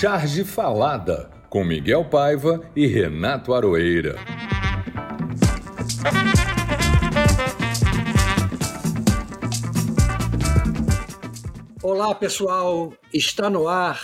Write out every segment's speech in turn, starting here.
Charge Falada, com Miguel Paiva e Renato Aroeira. Olá, pessoal. Está no ar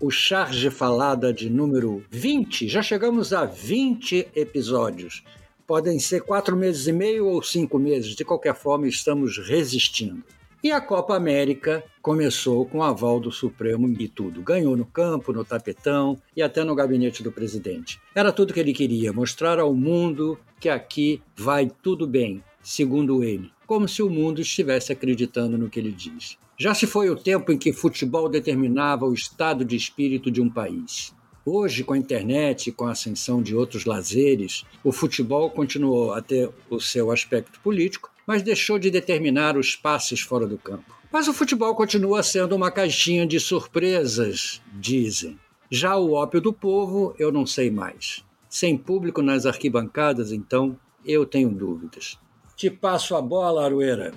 o Charge Falada de número 20. Já chegamos a 20 episódios. Podem ser quatro meses e meio ou cinco meses. De qualquer forma, estamos resistindo. E a Copa América começou com o aval do Supremo e tudo. Ganhou no campo, no tapetão e até no gabinete do presidente. Era tudo que ele queria, mostrar ao mundo que aqui vai tudo bem, segundo ele, como se o mundo estivesse acreditando no que ele diz. Já se foi o tempo em que futebol determinava o estado de espírito de um país. Hoje, com a internet e com a ascensão de outros lazeres, o futebol continuou a ter o seu aspecto político, mas deixou de determinar os passes fora do campo. Mas o futebol continua sendo uma caixinha de surpresas, dizem. Já o ópio do povo, eu não sei mais. Sem público nas arquibancadas, então, eu tenho dúvidas. Te passo a bola, Arueira.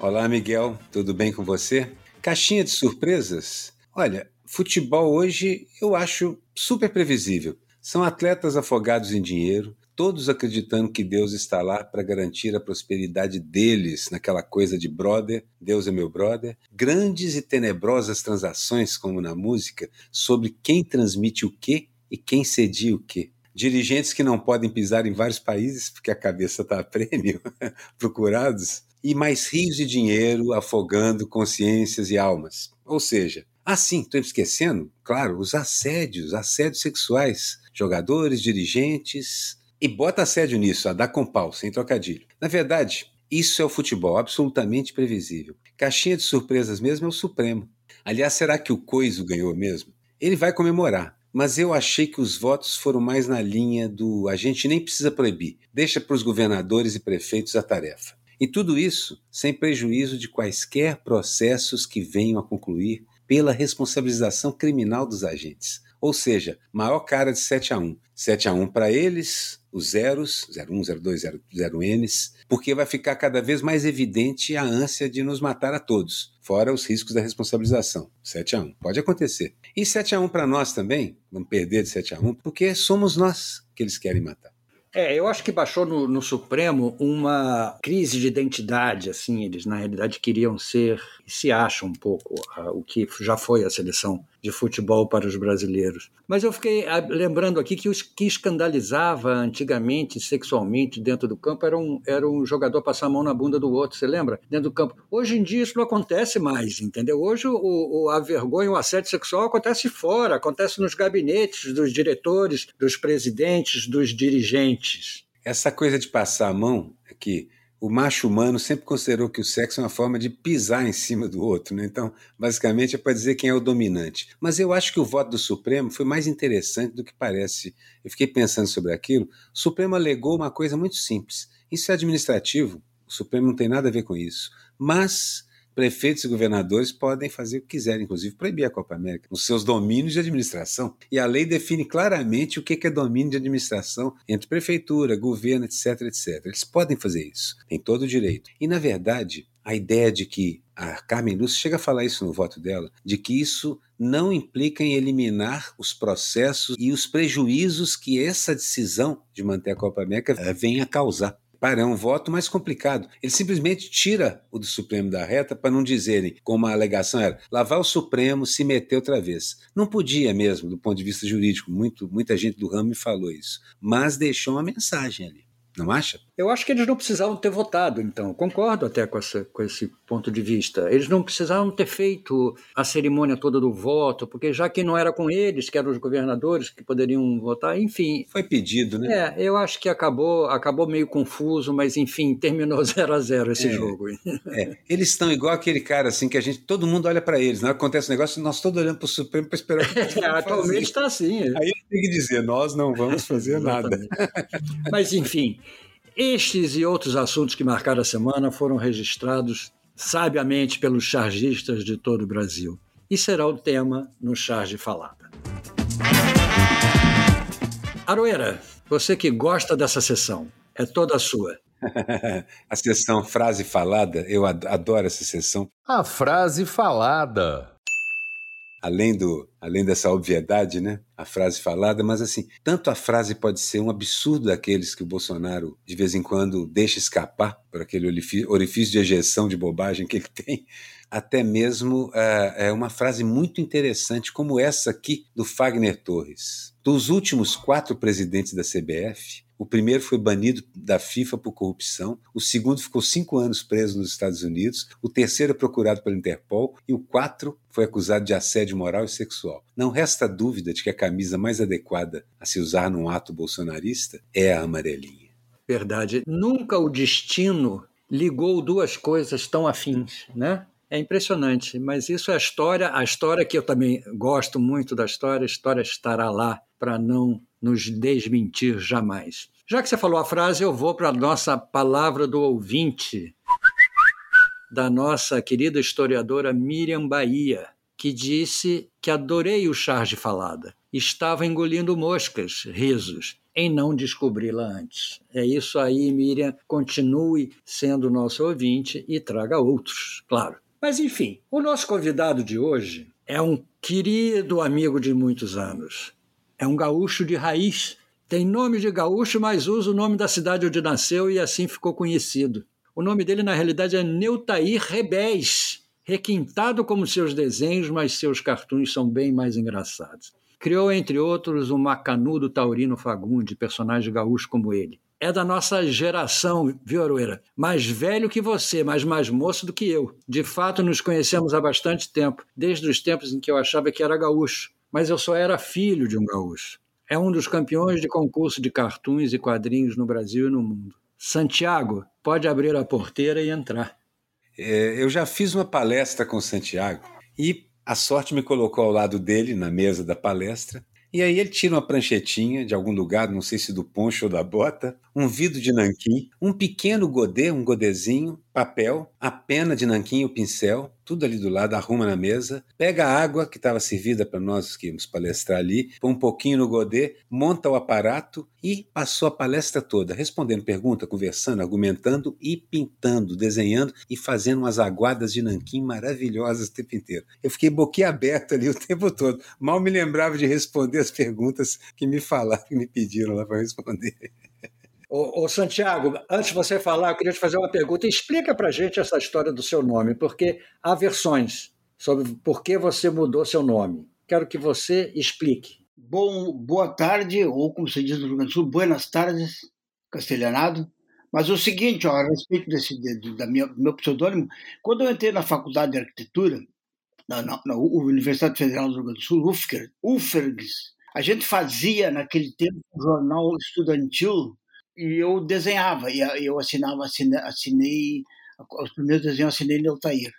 Olá, Miguel, tudo bem com você? Caixinha de surpresas? Olha, futebol hoje eu acho super previsível. São atletas afogados em dinheiro, todos acreditando que Deus está lá para garantir a prosperidade deles, naquela coisa de brother, Deus é meu brother. Grandes e tenebrosas transações, como na música, sobre quem transmite o quê e quem cedia o quê. Dirigentes que não podem pisar em vários países porque a cabeça está a prêmio, procurados, e mais rios de dinheiro afogando consciências e almas. Ou seja, assim, estou esquecendo, claro, os assédios, assédios sexuais, jogadores, dirigentes, e bota assédio nisso, a dar com pau, sem trocadilho. Na verdade, isso é o futebol, absolutamente previsível. Caixinha de surpresas mesmo é o Supremo. Aliás, será que o Coiso ganhou mesmo? Ele vai comemorar, mas eu achei que os votos foram mais na linha do a gente nem precisa proibir, deixa para os governadores e prefeitos a tarefa. E tudo isso sem prejuízo de quaisquer processos que venham a concluir pela responsabilização criminal dos agentes. Ou seja, maior cara de 7 a 1. 7 a 1 para eles, os zeros, 01, 02, 0Ns, porque vai ficar cada vez mais evidente a ânsia de nos matar a todos, fora os riscos da responsabilização. 7 a 1. Pode acontecer. E 7 a 1 para nós também, vamos perder de 7 a 1, porque somos nós que eles querem matar. É, eu acho que baixou no, no, Supremo uma crise de identidade, assim, eles na realidade queriam ser, se acham um pouco, uh, o que já foi a seleção de futebol para os brasileiros. Mas eu fiquei uh, lembrando aqui que o que escandalizava antigamente sexualmente dentro do campo era um, era um jogador passar a mão na bunda do outro, você lembra? Dentro do campo. Hoje em dia isso não acontece mais, entendeu? Hoje o, o, a vergonha, o assédio sexual acontece fora, acontece nos gabinetes dos diretores, dos presidentes, dos dirigentes essa coisa de passar a mão é que o macho humano sempre considerou que o sexo é uma forma de pisar em cima do outro, né? Então, basicamente é para dizer quem é o dominante. Mas eu acho que o voto do Supremo foi mais interessante do que parece. Eu fiquei pensando sobre aquilo. O Supremo alegou uma coisa muito simples. Isso é administrativo. O Supremo não tem nada a ver com isso. Mas prefeitos e governadores podem fazer o que quiserem, inclusive proibir a Copa América nos seus domínios de administração. E a lei define claramente o que é domínio de administração entre prefeitura, governo, etc, etc. Eles podem fazer isso, têm todo o direito. E, na verdade, a ideia de que a Carmen Lúcia chega a falar isso no voto dela, de que isso não implica em eliminar os processos e os prejuízos que essa decisão de manter a Copa América eh, vem a causar. Para, é um voto mais complicado. Ele simplesmente tira o do Supremo da reta para não dizerem, como a alegação era, lavar o Supremo, se meter outra vez. Não podia mesmo, do ponto de vista jurídico, muito, muita gente do ramo me falou isso, mas deixou uma mensagem ali. Não acha? Eu acho que eles não precisavam ter votado, então. Concordo até com, essa, com esse ponto de vista. Eles não precisavam ter feito a cerimônia toda do voto, porque já que não era com eles, que eram os governadores que poderiam votar, enfim. Foi pedido, né? É, eu acho que acabou, acabou meio confuso, mas enfim, terminou 0 a 0 esse é, jogo. É. Eles estão igual aquele cara, assim, que a gente, todo mundo olha para eles. Hora que acontece um negócio, nós todos olhando para o Supremo para esperar. É, atualmente está assim. Aí tem que dizer, nós não vamos fazer nada. mas enfim. Estes e outros assuntos que marcaram a semana foram registrados sabiamente pelos chargistas de todo o Brasil e será o tema no Charge Falada. Aroeira, você que gosta dessa sessão, é toda sua. a sessão frase falada, eu adoro essa sessão. A frase falada. Além, do, além dessa obviedade, né? A frase falada, mas assim, tanto a frase pode ser um absurdo daqueles que o Bolsonaro de vez em quando deixa escapar por aquele orifício de ejeção de bobagem que ele tem, até mesmo é, é uma frase muito interessante, como essa aqui do Fagner Torres. Dos últimos quatro presidentes da CBF, o primeiro foi banido da FIFA por corrupção, o segundo ficou cinco anos preso nos Estados Unidos, o terceiro é procurado pela Interpol e o quatro foi acusado de assédio moral e sexual. Não resta dúvida de que a camisa mais adequada a se usar num ato bolsonarista é a amarelinha. Verdade. Nunca o destino ligou duas coisas tão afins, né? É impressionante, mas isso é a história, a história que eu também gosto muito da história, a história estará lá para não nos desmentir jamais. Já que você falou a frase, eu vou para a nossa palavra do ouvinte, da nossa querida historiadora Miriam Bahia, que disse que adorei o charge falada. Estava engolindo moscas, risos, em não descobri-la antes. É isso aí, Miriam. Continue sendo nosso ouvinte e traga outros, claro. Mas, enfim, o nosso convidado de hoje é um querido amigo de muitos anos. É um gaúcho de raiz. Tem nome de gaúcho, mas usa o nome da cidade onde nasceu e assim ficou conhecido. O nome dele, na realidade, é Neutair Rebés, requintado como seus desenhos, mas seus cartoons são bem mais engraçados. Criou, entre outros, o macanudo Taurino Fagundes, personagem gaúcho como ele. É da nossa geração, viu? Mais velho que você, mas mais moço do que eu. De fato, nos conhecemos há bastante tempo, desde os tempos em que eu achava que era gaúcho mas eu só era filho de um gaúcho. É um dos campeões de concurso de cartoons e quadrinhos no Brasil e no mundo. Santiago, pode abrir a porteira e entrar. É, eu já fiz uma palestra com Santiago e a sorte me colocou ao lado dele na mesa da palestra. E aí ele tira uma pranchetinha de algum lugar, não sei se do poncho ou da bota, um vidro de nanquim, um pequeno godê, um godezinho, papel, a pena de nanquim o pincel, tudo ali do lado, arruma na mesa, pega a água que estava servida para nós que íamos palestrar ali, põe um pouquinho no godê, monta o aparato e passou a palestra toda, respondendo pergunta, conversando, argumentando e pintando, desenhando e fazendo umas aguadas de nanquim maravilhosas o tempo inteiro. Eu fiquei boquiaberto ali o tempo todo, mal me lembrava de responder as perguntas que me falaram, que me pediram lá para responder. Ô, ô, Santiago, antes de você falar, eu queria te fazer uma pergunta. Explica para gente essa história do seu nome, porque há versões sobre por que você mudou seu nome. Quero que você explique. Bom, boa tarde, ou como se diz no Rio Grande do Sul, buenas tardes, castelhanado. Mas o seguinte, ó, a respeito desse, de, da minha, do meu pseudônimo, quando eu entrei na faculdade de arquitetura, na, na, na Universidade Federal do Rio Grande do Sul, UFCR, UFERGS, a gente fazia naquele tempo um jornal estudantil e eu desenhava, e eu assinava, assinei, assinei os primeiros desenhos assinei no Altair.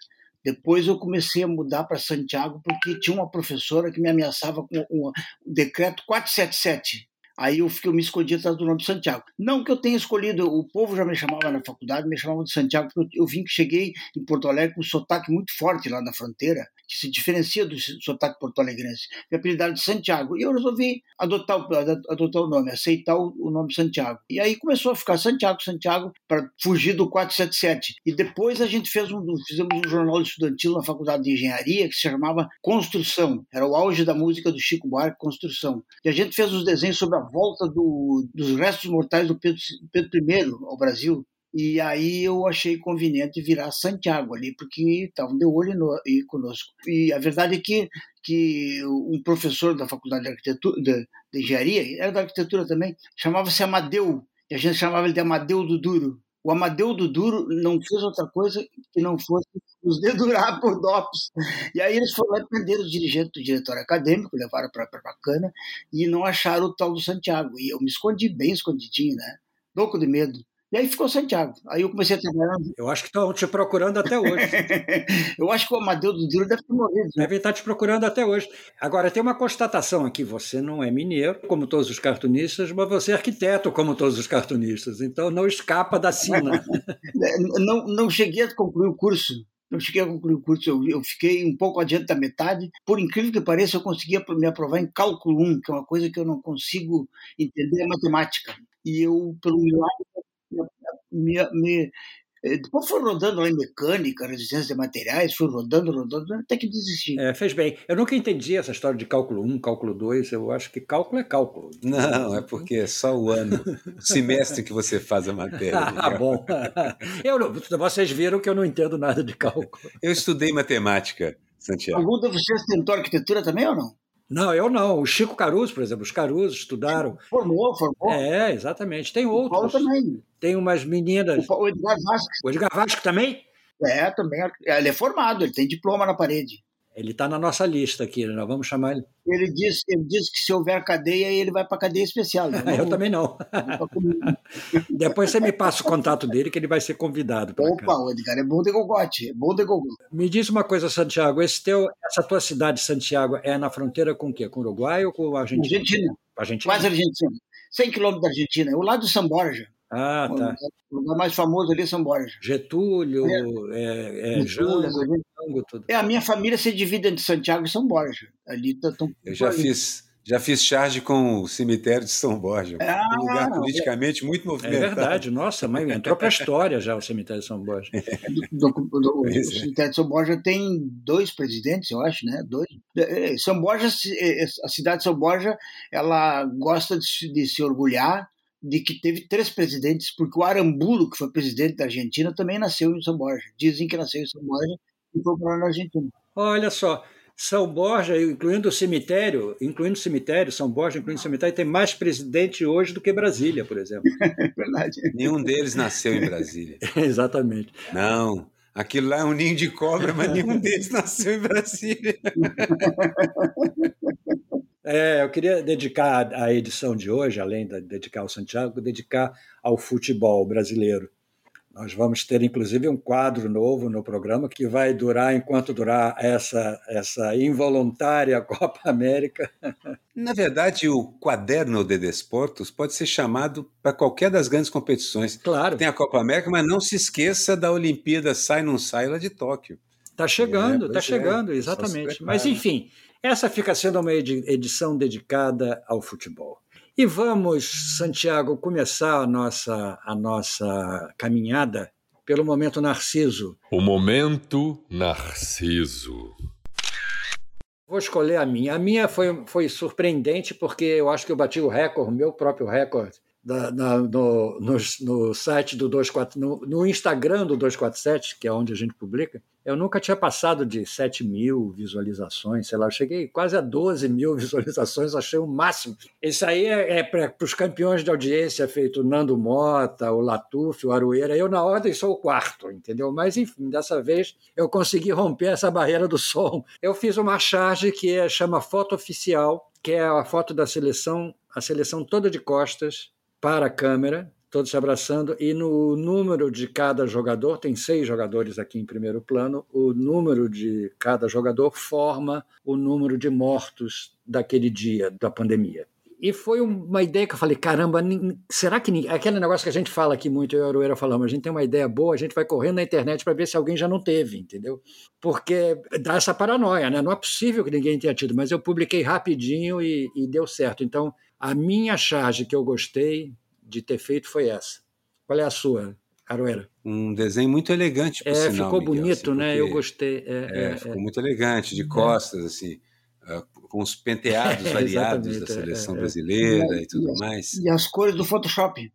Depois eu comecei a mudar para Santiago porque tinha uma professora que me ameaçava com o decreto 477, Aí eu, fiquei, eu me escondi atrás do nome de Santiago. Não que eu tenha escolhido, o povo já me chamava na faculdade, me chamava de Santiago, porque eu, eu vim que cheguei em Porto Alegre com um sotaque muito forte lá na fronteira, que se diferencia do sotaque porto-alegrense. Me apelidaram de Santiago. E eu resolvi adotar, adotar o nome, aceitar o, o nome Santiago. E aí começou a ficar Santiago, Santiago, para fugir do 477. E depois a gente fez um, fizemos um jornal estudantil na faculdade de engenharia que se chamava Construção. Era o auge da música do Chico Buarque, Construção. E a gente fez os desenhos sobre a volta do, dos restos mortais do Pedro, Pedro I ao Brasil. E aí eu achei conveniente virar Santiago ali, porque estavam de olho no, e conosco. E a verdade é que, que um professor da faculdade de, arquitetura, de, de engenharia, era da arquitetura também, chamava-se Amadeu, e a gente chamava ele de Amadeu do Duro. O Amadeu do Duro não fez outra coisa que não fosse os dedurar por DOPS. E aí eles foram lá e prenderam o dirigente do diretório acadêmico, levaram para bacana e não acharam o tal do Santiago. E eu me escondi bem escondidinho, né? Louco de medo. E aí ficou Santiago. Aí eu comecei a trabalhar. Eu acho que estão te procurando até hoje. eu acho que o Amadeu do Duro deve ter morrido. Né? Deve estar te procurando até hoje. Agora, tem uma constatação aqui: você não é mineiro, como todos os cartunistas, mas você é arquiteto, como todos os cartunistas. Então não escapa da sina. não, não cheguei a concluir o curso. Não cheguei a concluir o curso, eu, eu, fiquei um pouco adiante da metade. Por incrível que pareça, eu conseguia me aprovar em cálculo 1, que é uma coisa que eu não consigo entender a matemática. E eu, pelo milagre, me, me Depois foi rodando lá em mecânica, resistência de materiais, foi rodando, rodando, até que desisti. É, fez bem. Eu nunca entendi essa história de cálculo 1, cálculo 2. Eu acho que cálculo é cálculo. Não, é porque é só o ano, o semestre que você faz a matéria. ah, bom. Eu, vocês viram que eu não entendo nada de cálculo. Eu estudei matemática, Santiago. Algum de vocês tentou arquitetura também ou não? Não, eu não. O Chico Caruso, por exemplo, os Caruso estudaram. Formou, formou. É, exatamente. Tem outros. O Paulo também. Tem umas meninas. O Edgar Vasco. O Edgar Vasco também? É, também. Ele é formado, ele tem diploma na parede. Ele está na nossa lista aqui, nós vamos chamar ele. Ele diz, ele diz que se houver cadeia, ele vai para cadeia especial. Não, eu também não. Depois você me passa o contato dele, que ele vai ser convidado. Opa, cá. Edgar, é bom de gogote, é bom de gogote. Me diz uma coisa, Santiago, teu, essa tua cidade, Santiago, é na fronteira com o quê? Com o Uruguai ou com a Argentina? Argentina. Argentina. Quase Argentina. 100 quilômetros da Argentina, é o lado de São Borja. Ah, tá. O lugar mais famoso ali é São Borja. Getúlio, é, é, é Jango, Jango, tudo. É, a minha família se divide entre Santiago e São Borja. Ali tá, tão, Eu já ali. fiz, já fiz charge com o cemitério de São Borja. Ah, um lugar politicamente é, muito movimentado. É verdade, nossa, mas entrou para a história já o cemitério de São Borja. Do, do, do, o cemitério de São Borja tem dois presidentes, eu acho, né? Dois. São Borja, a cidade de São Borja, ela gosta de de se orgulhar de que teve três presidentes, porque o Aramburu, que foi presidente da Argentina, também nasceu em São Borja. Dizem que nasceu em São Borja e foi para na Argentina. Olha só, São Borja, incluindo o cemitério, incluindo o cemitério, São Borja, incluindo o cemitério, tem mais presidente hoje do que Brasília, por exemplo. É verdade. Nenhum deles nasceu em Brasília. Exatamente. Não. Aquilo lá é um ninho de cobra, mas nenhum deles nasceu em Brasília. É, eu queria dedicar a edição de hoje, além de dedicar ao Santiago, dedicar ao futebol brasileiro. Nós vamos ter, inclusive, um quadro novo no programa que vai durar enquanto durar essa, essa involuntária Copa América. Na verdade, o quaderno de desportos pode ser chamado para qualquer das grandes competições. Claro. Tem a Copa América, mas não se esqueça da Olimpíada Sai Não Sai lá de Tóquio. Está chegando, está é, chegando, é, exatamente. Mas, enfim, essa fica sendo uma edição dedicada ao futebol. E vamos, Santiago, começar a nossa, a nossa caminhada pelo momento Narciso. O momento Narciso. Vou escolher a minha. A minha foi, foi surpreendente porque eu acho que eu bati o recorde, o meu próprio recorde, da, na, no, no, no, site do 24, no, no Instagram do 247, que é onde a gente publica, eu nunca tinha passado de 7 mil visualizações, sei lá, eu cheguei quase a 12 mil visualizações, achei o máximo. Isso aí é, é para os campeões de audiência, feito Nando Mota, o Latuf, o Aroeira, eu na ordem sou o quarto, entendeu? Mas enfim, dessa vez eu consegui romper essa barreira do som. Eu fiz uma charge que é, chama Foto Oficial, que é a foto da seleção, a seleção toda de costas para a câmera, todos se abraçando, e no número de cada jogador, tem seis jogadores aqui em primeiro plano, o número de cada jogador forma o número de mortos daquele dia da pandemia. E foi uma ideia que eu falei, caramba, será que aquele negócio que a gente fala aqui muito, eu e a Aroeira falamos, a gente tem uma ideia boa, a gente vai correndo na internet para ver se alguém já não teve, entendeu? Porque dá essa paranoia, né? Não é possível que ninguém tenha tido, mas eu publiquei rapidinho e, e deu certo. Então, a minha charge que eu gostei de ter feito foi essa. Qual é a sua, Aroeira? Um desenho muito elegante, por é, sinal, Ficou Miguel, bonito, assim, né? Eu gostei. É, é, é ficou muito elegante, de é. costas, assim, ah, com os penteados variados da seleção brasileira e tudo mais. E as cores do Photoshop.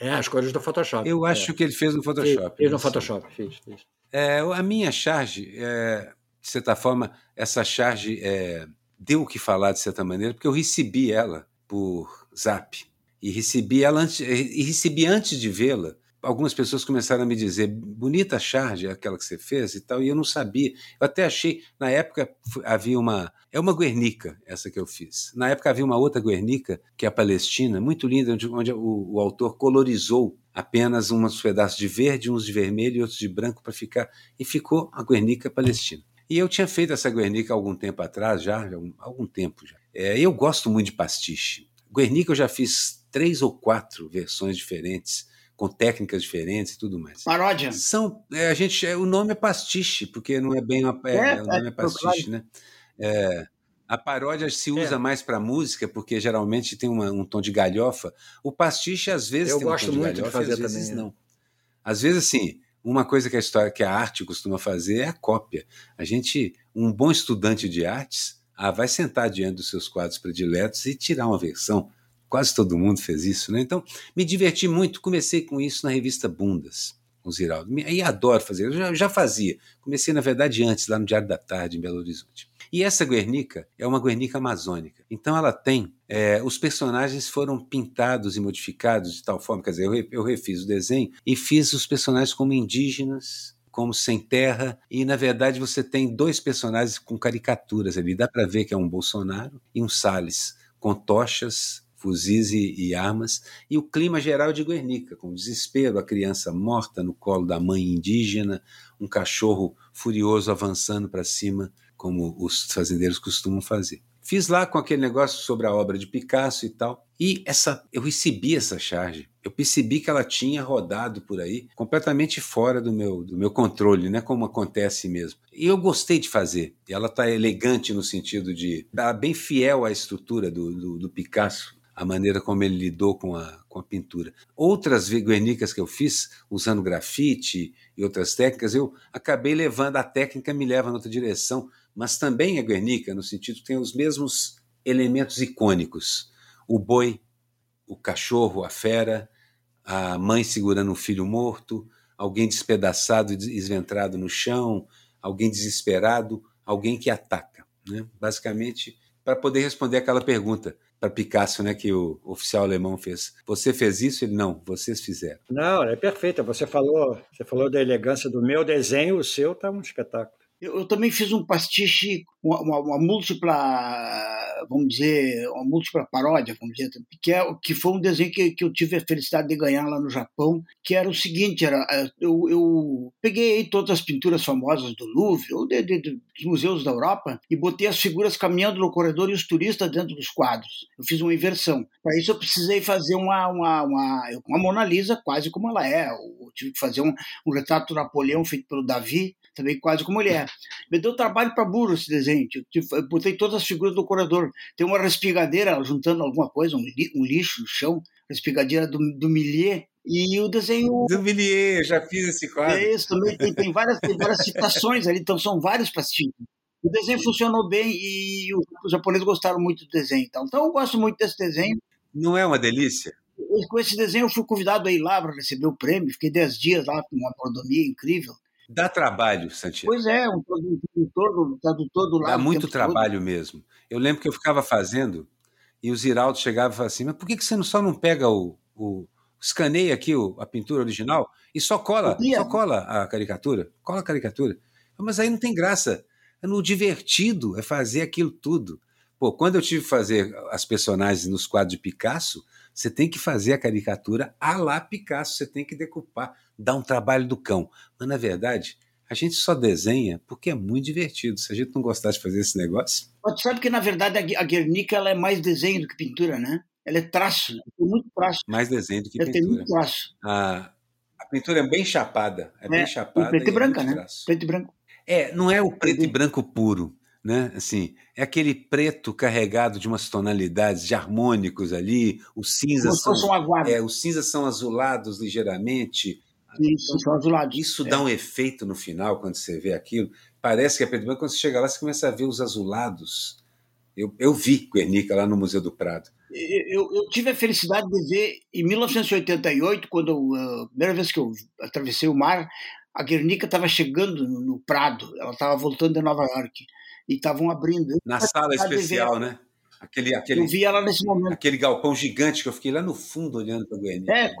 É, as cores do Photoshop. Eu acho que ele fez no Photoshop. Fez, no Photoshop, fez, fez. É, a minha charge, é, de certa forma, essa charge é, deu o que falar de certa maneira, porque eu recebi ela por zap e recebi ela antes, e recebi antes de vê-la. Algumas pessoas começaram a me dizer, bonita a charge, aquela que você fez e tal, e eu não sabia. Eu até achei, na época havia uma, é uma Guernica, essa que eu fiz. Na época havia uma outra Guernica, que é a Palestina, muito linda, onde, onde o, o autor colorizou apenas uns pedaços de verde, uns de vermelho e outros de branco para ficar, e ficou a Guernica Palestina. E eu tinha feito essa Guernica algum tempo atrás, já, algum tempo já. É, eu gosto muito de pastiche. Guernica eu já fiz três ou quatro versões diferentes, com técnicas diferentes e tudo mais. Paródia. São, é, a gente, é, o nome é pastiche, porque não é bem uma, é, é, o nome é, é pastiche, né? É, a paródia se usa é. mais para música, porque geralmente tem uma, um tom de galhofa. O pastiche, às vezes, Eu tem um gosto tom de muito galhofa, de fazer às vezes também, não. Às vezes, assim, uma coisa que a história, que a arte costuma fazer é a cópia. A gente, um bom estudante de artes, ah, vai sentar diante dos seus quadros prediletos e tirar uma versão. Quase todo mundo fez isso, né? Então, me diverti muito. Comecei com isso na revista Bundas, com o Ziraldo. E adoro fazer. Eu já, já fazia. Comecei, na verdade, antes, lá no Diário da Tarde, em Belo Horizonte. E essa Guernica é uma Guernica amazônica. Então ela tem. É, os personagens foram pintados e modificados de tal forma, quer dizer, eu, eu refiz o desenho e fiz os personagens como indígenas, como sem terra, e na verdade você tem dois personagens com caricaturas ali. Dá para ver que é um Bolsonaro e um Salles, com tochas, fuzis e, e, armas, e o clima geral de Guernica, com desespero, a criança morta no colo da mãe indígena, um cachorro furioso avançando para cima como os fazendeiros costumam fazer. Fiz lá com aquele negócio sobre a obra de Picasso e tal. E essa, eu recebi essa charge. Eu percebi que ela tinha rodado por aí, completamente fora do meu, do meu controle, né? Como acontece mesmo. E eu gostei de fazer. Ela está elegante no sentido de estar bem fiel à estrutura do, do, do Picasso, a maneira como ele lidou com a, com a pintura. Outras guernicas que eu fiz, usando grafite e outras técnicas, eu acabei levando a técnica me leva em outra direção, mas também é Guernica, no sentido tem os mesmos elementos icônicos: o boi, o cachorro, a fera, a mãe segurando um filho morto, alguém despedaçado e desventrado no chão, alguém desesperado, alguém que ataca. Né? Basicamente, para poder responder aquela pergunta para Picasso, né, que o oficial alemão fez. Você fez isso? Ele não, vocês fizeram. Não, é perfeita. Você falou, você falou da elegância do meu desenho, o seu está um espetáculo. Eu, eu, também fiz um pastiche, uma, uma, múltipla, vamos dizer, uma múltipla paródia, vamos dizer, que, é, que foi um desenho que, que eu tive a felicidade de ganhar lá no Japão, que era o seguinte, era, é, eu, eu peguei todas as pinturas famosas do Louvre, ou de, de, dos museus da Europa, e botei as figuras caminhando no corredor e os turistas dentro dos quadros. Eu fiz uma inversão. Para isso eu precisei fazer uma, uma, uma, uma Mona Lisa quase como ela é. Eu tive que fazer um, um retrato do Napoleão feito pelo Davi, também quase como mulher. Me deu trabalho para burro esse desenho. Eu botei todas as figuras do corredor. Tem uma respigadeira juntando alguma coisa, um lixo no chão, respigadeira do, do Millier, e o desenho. Do Millier, já fiz esse quadro. É isso, também tem, tem, várias, tem várias citações ali, então são vários pastinhos. O desenho funcionou bem e os japoneses gostaram muito do desenho. Então, então eu gosto muito desse desenho. Não é uma delícia? Com esse desenho eu fui convidado a ir lá para receber o prêmio, fiquei 10 dias lá com uma mordomia incrível. Dá trabalho, Santiago. Pois é, um tradutor, tradutor do lado. Dá muito trabalho todo. mesmo. Eu lembro que eu ficava fazendo e o Ziraldo chegava e falava assim: mas por que, que você só não pega o, o escaneia aqui o, a pintura original e só cola, só cola a caricatura? Cola a caricatura. Mas aí não tem graça. É no divertido, é fazer aquilo tudo. Pô, quando eu tive que fazer as personagens nos quadros de Picasso, você tem que fazer a caricatura a lá Picasso, você tem que decupar, dar um trabalho do cão. Mas, na verdade, a gente só desenha porque é muito divertido. Se a gente não gostar de fazer esse negócio. Mas tu sabe que, na verdade, a Guernica ela é mais desenho do que pintura, né? Ela é traço, né? tem muito traço. Mais desenho do que ela pintura. Tem muito traço. A, a pintura é bem chapada. É, é bem chapada. Preto e, e branca, né? Traço. Preto e branco. É, não é o preto e branco puro né? Assim, é aquele preto carregado de umas tonalidades de harmônicos ali, os cinzas são, um é, os cinzas são azulados ligeiramente. Isso, então, são azulados. Isso é. dá um efeito no final quando você vê aquilo. Parece que é preto branco, quando você chega lá você começa a ver os azulados. Eu, eu vi Guernica lá no Museu do Prado. Eu, eu, tive a felicidade de ver em 1988, quando a primeira vez que eu atravessei o mar, a Guernica estava chegando no, no Prado, ela estava voltando de Nova York e estavam abrindo. Na sala especial, né? Aquele, aquele, eu vi ela nesse momento. Aquele galpão gigante que eu fiquei lá no fundo olhando para o Guarani. É,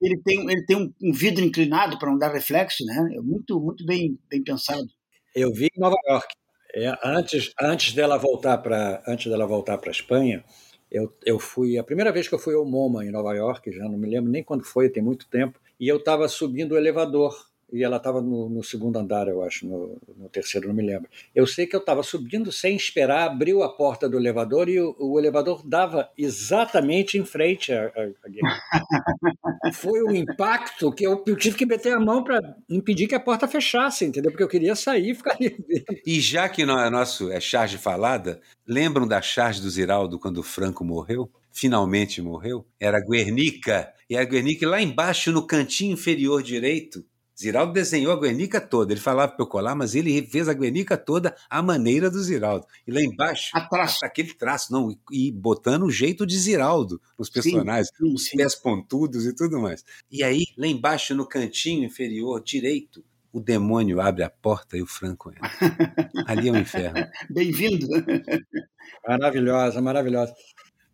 ele tem, ele tem um, um vidro inclinado para não dar reflexo, né? É muito, muito bem, bem pensado. Eu vi em Nova York. É, antes, antes dela voltar para antes dela voltar para a Espanha, eu, eu fui a primeira vez que eu fui ao MoMA em Nova York, já não me lembro nem quando foi, tem muito tempo, e eu estava subindo o elevador e ela estava no, no, segundo andar, eu acho, no, no, terceiro, não me lembro. Eu sei que eu estava subindo sem esperar, abriu a porta do elevador e o, o elevador dava exatamente em frente a, a, a Foi um impacto que eu, eu, tive que meter a mão para impedir que a porta fechasse, entendeu? Porque eu queria sair e ficar ali dentro. E já que não é nosso é charge falada, lembram da charge do Ziraldo quando o Franco morreu? Finalmente morreu? Era Guernica. E a Guernica lá embaixo, no cantinho inferior direito, Ziraldo desenhou a Guernica toda. Ele falava para eu colar, mas ele fez a Guernica toda à maneira do Ziraldo. E lá embaixo, traço. aquele traço, não, e botando o jeito de Ziraldo nos personagens, sim, sim, os pés pontudos e tudo mais. E aí, lá embaixo, no cantinho inferior direito, o demônio abre a porta e o Franco entra. Ali é o um inferno. Bem-vindo. Maravilhosa, maravilhosa.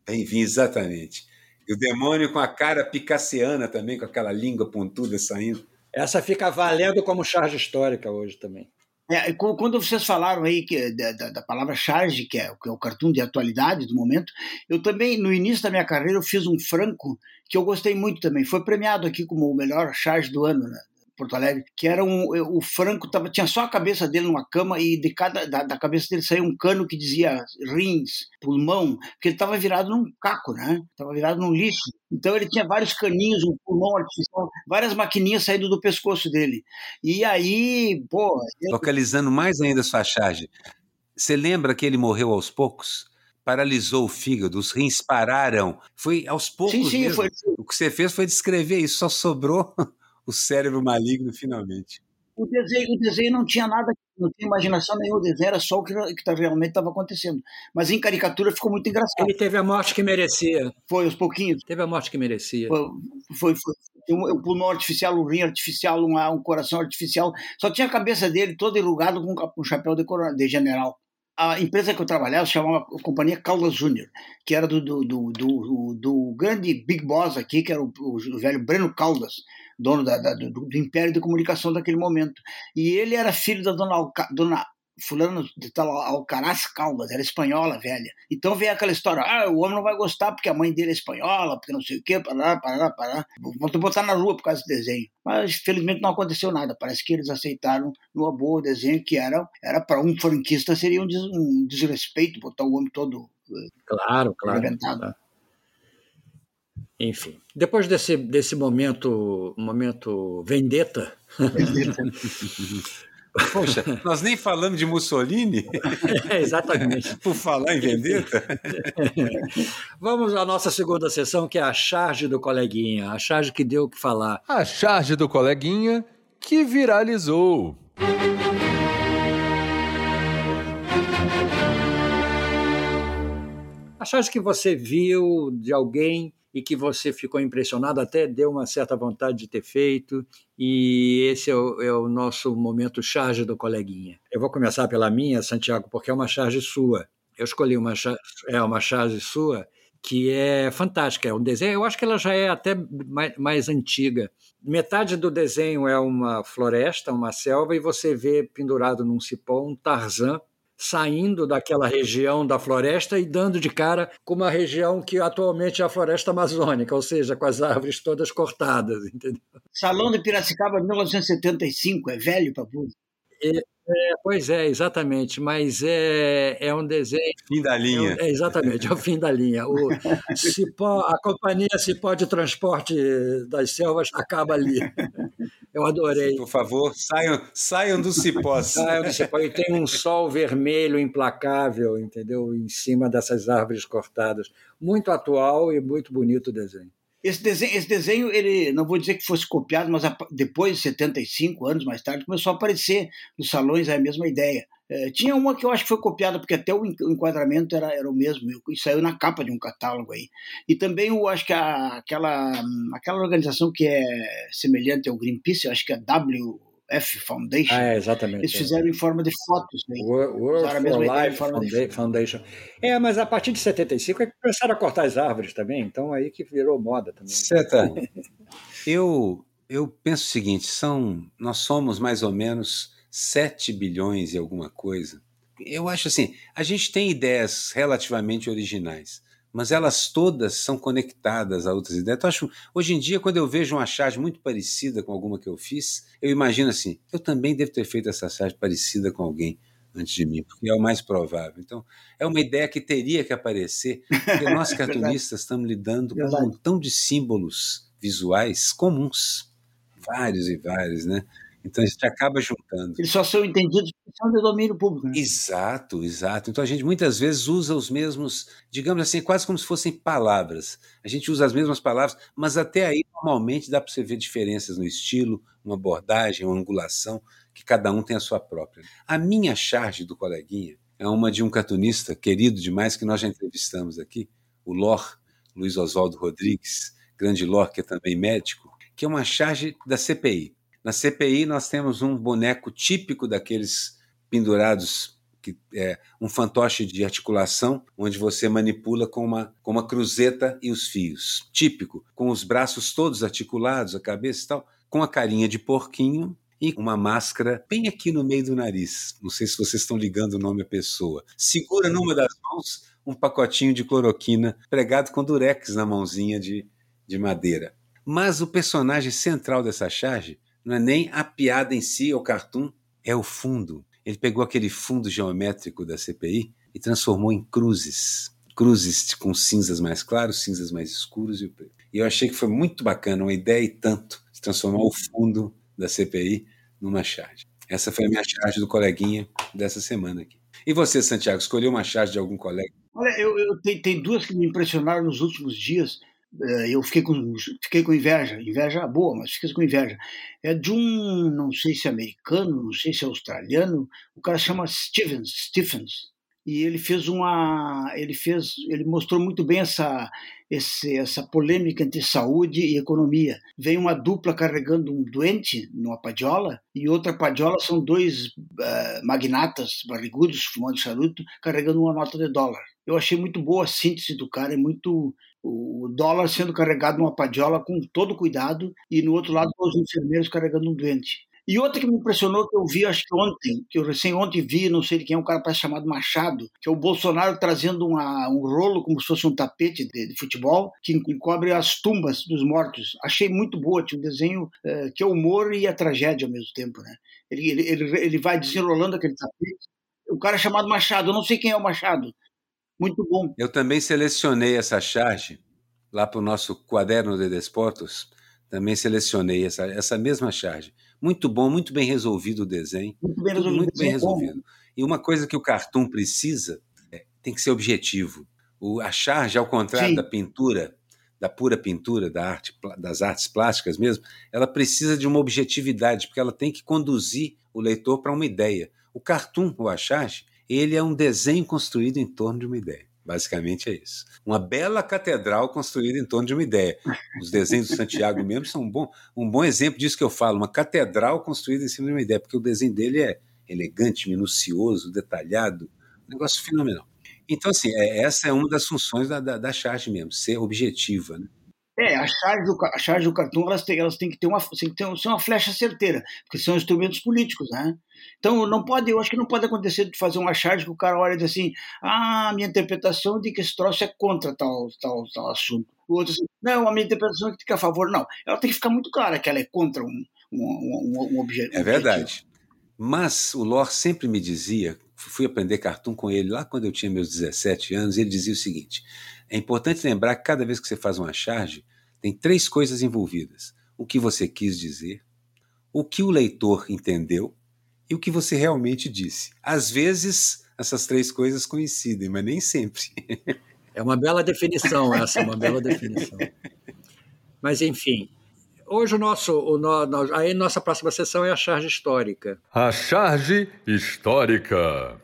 Bem-vindo, exatamente. E o demônio com a cara picaceana também, com aquela língua pontuda saindo. Essa fica valendo como charge histórica hoje também. É, quando vocês falaram aí que, da, da, palavra charge, que é, que é o cartoon de atualidade do momento, eu também, no início da minha carreira, eu fiz um franco que eu gostei muito também. Foi premiado aqui como o melhor charge do ano, né? Porto Alegre, que era um, o Franco tava, tinha só a cabeça dele numa cama e de cada da, da cabeça dele saía um cano que dizia rins, pulmão, porque ele estava virado num caco, né? Estava virado num lixo. Então ele tinha vários caninhos, um pulmão artificial, várias maquininhas saindo do pescoço dele. E aí, pô, localizando mais ainda a sua charge. Você lembra que ele morreu aos poucos? paralisou o fígado, os rins pararam. Foi aos poucos sim, sim, mesmo. Foi... O que você fez foi descrever isso, só sobrou o cérebro maligno finalmente. O desenho, o desenho não tinha nada, não tinha imaginação nenhuma, o desenho era só o que, que tá, realmente estava acontecendo. Mas em caricatura ficou muito engraçado. Ele teve a morte que merecia. Foi, aos pouquinhos. Teve a morte que merecia. Foi, foi, foi um, pulmão artificial, um rim artificial, um, um coração artificial. Só tinha a cabeça dele toda enrugada com um chapéu de, de general a empresa que eu trabalhava se chamava Companhia Caldas Júnior, que era do, do, do, do, do grande Big Boss aqui, que era o, o velho Breno Caldas, dono da, da, do, do, Império de Comunicação daquele momento. E ele era filho da dona, Alca, dona fulano de tal Alcaraz Caldas, era espanhola, velha. Então vem aquela história, ah, o homem não vai gostar porque a mãe dele é espanhola, porque não sei o quê, pará, pará, pará. Vão te botar na rua por causa do desenho. Mas felizmente não aconteceu nada. Parece que eles aceitaram numa boa o desenho que era era para um franquista seria um, des, um desrespeito botar o homem todo eh, claro, claro, claro. Enfim, depois desse, desse momento, momento vendetta, vendetta. Poxa, nós nem falamos de Mussolini. É, exatamente. Por falar em vendetta. Vamos à nossa segunda sessão, que é a charge do coleguinha. A charge que deu o que falar. A charge do coleguinha que viralizou. A charge que você viu de alguém e que você ficou impressionado, até deu uma certa vontade de ter feito, e esse é o, é o nosso momento charge do coleguinha. Eu vou começar pela minha, Santiago, porque é uma charge sua. Eu escolhi uma, é uma charge sua que é fantástica, é um desenho, eu acho que ela já é até mais, mais antiga. Metade do desenho é uma floresta, uma selva, e você vê pendurado num cipó um Tarzan saindo daquela região da floresta e dando de cara com uma região que atualmente é a floresta amazônica, ou seja, com as árvores todas cortadas, entendeu? Salão de Piracicaba, 1975, é velho para é, é, pois é, exatamente, mas é, é um desenho. Fim da linha. É, é exatamente, é o fim da linha. O Cipó, a companhia Cipó de Transporte das Selvas acaba ali. Eu adorei. Por favor, saiam, saiam do cipó. Saiam do cipó. E tem um sol vermelho implacável, entendeu? Em cima dessas árvores cortadas. Muito atual e muito bonito o desenho. Esse desenho, esse desenho, ele não vou dizer que fosse copiado, mas depois de 75 anos mais tarde, começou a aparecer nos salões a mesma ideia. É, tinha uma que eu acho que foi copiada, porque até o enquadramento era, era o mesmo, e saiu na capa de um catálogo aí. E também eu acho que a, aquela, aquela organização que é semelhante ao Greenpeace, eu acho que é W F Foundation. Ah, é, exatamente. Eles fizeram é. em forma de fotos. Né? World for Life Foundation. Foundation. É, mas a partir de 75 é que começaram a cortar as árvores também, então aí que virou moda também. Certo. eu, eu penso o seguinte, são, nós somos mais ou menos 7 bilhões e alguma coisa. Eu acho assim, a gente tem ideias relativamente originais mas elas todas são conectadas a outras ideias. Então, acho, hoje em dia, quando eu vejo uma charge muito parecida com alguma que eu fiz, eu imagino assim: eu também devo ter feito essa charge parecida com alguém antes de mim, porque é o mais provável. Então, é uma ideia que teria que aparecer, porque nós cartunistas estamos lidando com um montão de símbolos visuais comuns, vários e vários, né? Então a gente acaba juntando. Eles só são entendidos porque são de domínio público. Né? Exato, exato. Então a gente muitas vezes usa os mesmos, digamos assim, quase como se fossem palavras. A gente usa as mesmas palavras, mas até aí normalmente dá para você ver diferenças no estilo, uma abordagem, uma angulação, que cada um tem a sua própria. A minha charge do coleguinha é uma de um cartunista querido demais que nós já entrevistamos aqui, o Lor, Luiz Oswaldo Rodrigues, grande Lor, que é também médico, que é uma charge da CPI. Na CPI nós temos um boneco típico daqueles pendurados, que é um fantoche de articulação, onde você manipula com uma, com uma cruzeta e os fios. Típico, com os braços todos articulados, a cabeça e tal, com a carinha de porquinho e uma máscara bem aqui no meio do nariz. Não sei se vocês estão ligando o nome à pessoa. Segura numa das mãos um pacotinho de cloroquina pregado com durex na mãozinha de, de madeira. Mas o personagem central dessa charge não é nem a piada em si, o cartoon, é o fundo. Ele pegou aquele fundo geométrico da CPI e transformou em cruzes. Cruzes com cinzas mais claros, cinzas mais escuros e o preto. E eu achei que foi muito bacana, uma ideia e tanto, de transformar o fundo da CPI numa charge. Essa foi a minha charge do coleguinha dessa semana aqui. E você, Santiago, escolheu uma charge de algum colega? Olha, eu, eu tem, tem duas que me impressionaram nos últimos dias. É, eu fiquei com, fiquei com inveja, inveja boa, mas fiquei com inveja. É de um, não sei se é americano, não sei se é australiano, o cara chama Stevens, Stephens e ele fez uma ele fez ele mostrou muito bem essa esse, essa polêmica entre saúde e economia. Vem uma dupla carregando um doente numa padiola e outra padiola são dois uh, magnatas barrigudos fumando charuto carregando uma nota de dólar. Eu achei muito boa a síntese do cara é muito o dólar sendo carregado numa padiola com todo cuidado e no outro lado os enfermeiros carregando um doente e outra que me impressionou, que eu vi, acho que ontem, que eu recém ontem vi, não sei de quem é, um cara parece chamado Machado, que é o Bolsonaro trazendo uma, um rolo como se fosse um tapete de, de, futebol, que encobre as tumbas dos mortos. Achei muito boa, tinha um desenho é, que é humor e a tragédia ao mesmo tempo, né? Ele, ele, ele, ele vai desenrolando aquele tapete. O cara é chamado Machado, eu não sei quem é o Machado. Muito bom. Eu também selecionei essa charge lá para o nosso quaderno de desportos, também selecionei essa, essa mesma charge muito bom, muito bem resolvido o desenho. Muito bem resolvido. Muito bem resolvido. E uma coisa que o cartoon precisa é, tem que ser objetivo. O, a charge, ao contrário Sim. da pintura, da pura pintura, da arte, das artes plásticas mesmo, ela precisa de uma objetividade, porque ela tem que conduzir o leitor para uma ideia. O cartoon, ou a charge, ele é um desenho construído em torno de uma ideia. Basicamente é isso. Uma bela catedral construída em torno de uma ideia. Os desenhos do Santiago mesmo são um bom, um bom exemplo disso que eu falo, uma catedral construída em cima de uma ideia, porque o desenho dele é elegante, minucioso, detalhado, um negócio fenomenal. Então, assim, é, essa é uma das funções da, da, da charge mesmo, ser objetiva. Né? É, a charge do, a charge do cartão elas têm, elas têm que ter uma, têm que ter, ser uma flecha certeira, porque são instrumentos políticos, né? Então não pode, eu acho que não pode acontecer de fazer uma charge que o cara olha e diz assim, ah, minha interpretação de que esse troço é contra tal, tal, tal assunto. O outro assim, não, a minha interpretação é que a favor. Não, ela tem que ficar muito clara que ela é contra um, um, um, um, obje, é verdade. Mas o Lor sempre me dizia, fui aprender cartoon com ele lá quando eu tinha meus 17 anos, ele dizia o seguinte: é importante lembrar que cada vez que você faz uma charge, tem três coisas envolvidas: o que você quis dizer, o que o leitor entendeu e o que você realmente disse. Às vezes, essas três coisas coincidem, mas nem sempre. É uma bela definição essa, uma bela definição. Mas, enfim, hoje o nosso, o no, aí nossa próxima sessão é a charge histórica. A charge histórica.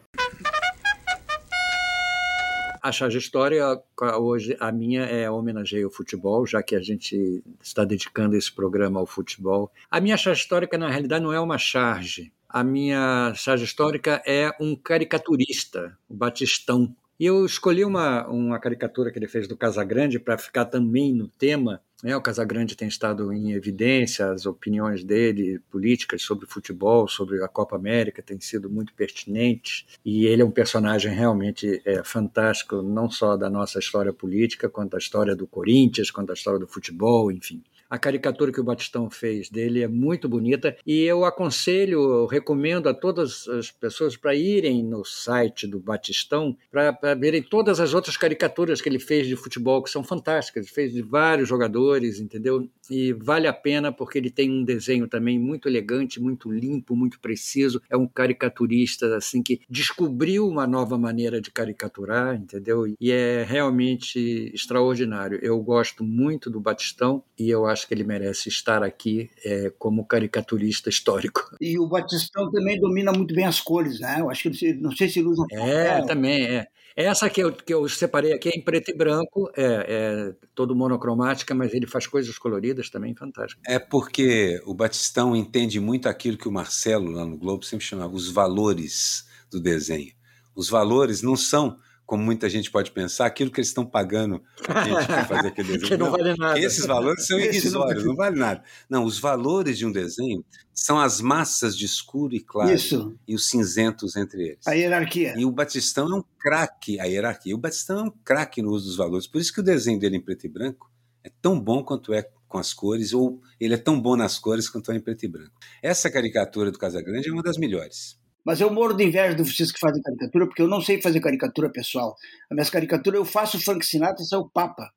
A charge história hoje a minha é homenageia o futebol, já que a gente está dedicando esse programa ao futebol. A minha charge histórica na realidade não é uma charge. A minha charge histórica é um caricaturista, o Batistão. E eu escolhi uma, uma caricatura que ele fez do Casagrande para ficar também no tema né? O Casagrande tem estado em evidência, as opiniões dele políticas sobre futebol, sobre a Copa América, têm sido muito pertinentes. E ele é um personagem realmente é, fantástico, não só da nossa história política, quanto da história do Corinthians, quanto da história do futebol, enfim. A caricatura que o Batistão fez dele é muito bonita e eu aconselho, eu recomendo a todas as pessoas para irem no site do Batistão para verem todas as outras caricaturas que ele fez de futebol, que são fantásticas. Ele fez de vários jogadores, entendeu? E vale a pena porque ele tem um desenho também muito elegante, muito limpo, muito preciso. É um caricaturista assim que descobriu uma nova maneira de caricaturar, entendeu? E é realmente extraordinário. Eu gosto muito do Batistão e eu acho que ele merece estar aqui é, como caricaturista histórico. E o Batistão também domina muito bem as cores, né? Eu acho que não sei se ele usa. É, também é. Essa que eu, que eu separei aqui é em preto e branco, é, é todo monocromática, mas ele faz coisas coloridas também fantásticas. É porque o Batistão entende muito aquilo que o Marcelo lá no Globo sempre chamava os valores do desenho. Os valores não são como muita gente pode pensar, aquilo que eles estão pagando a gente para fazer aquele desenho. não, não, vale nada. Esses valores são irrisórios, não vale nada. Não, os valores de um desenho são as massas de escuro e claro Isso. e os cinzentos entre eles. A hierarquia. E o Batistão é um craque, a hierarquia. O Batistão é um craque no uso dos valores. Por isso que o desenho dele em preto e branco é tão bom quanto é com as cores, ou ele é tão bom nas cores quanto é em preto e branco. Essa caricatura do Casagrande é uma das melhores. Mas eu morro de inveja de vocês que fazem caricatura, porque eu não sei fazer caricatura pessoal. A minha caricatura eu faço Frank Sinatra e é o Papa.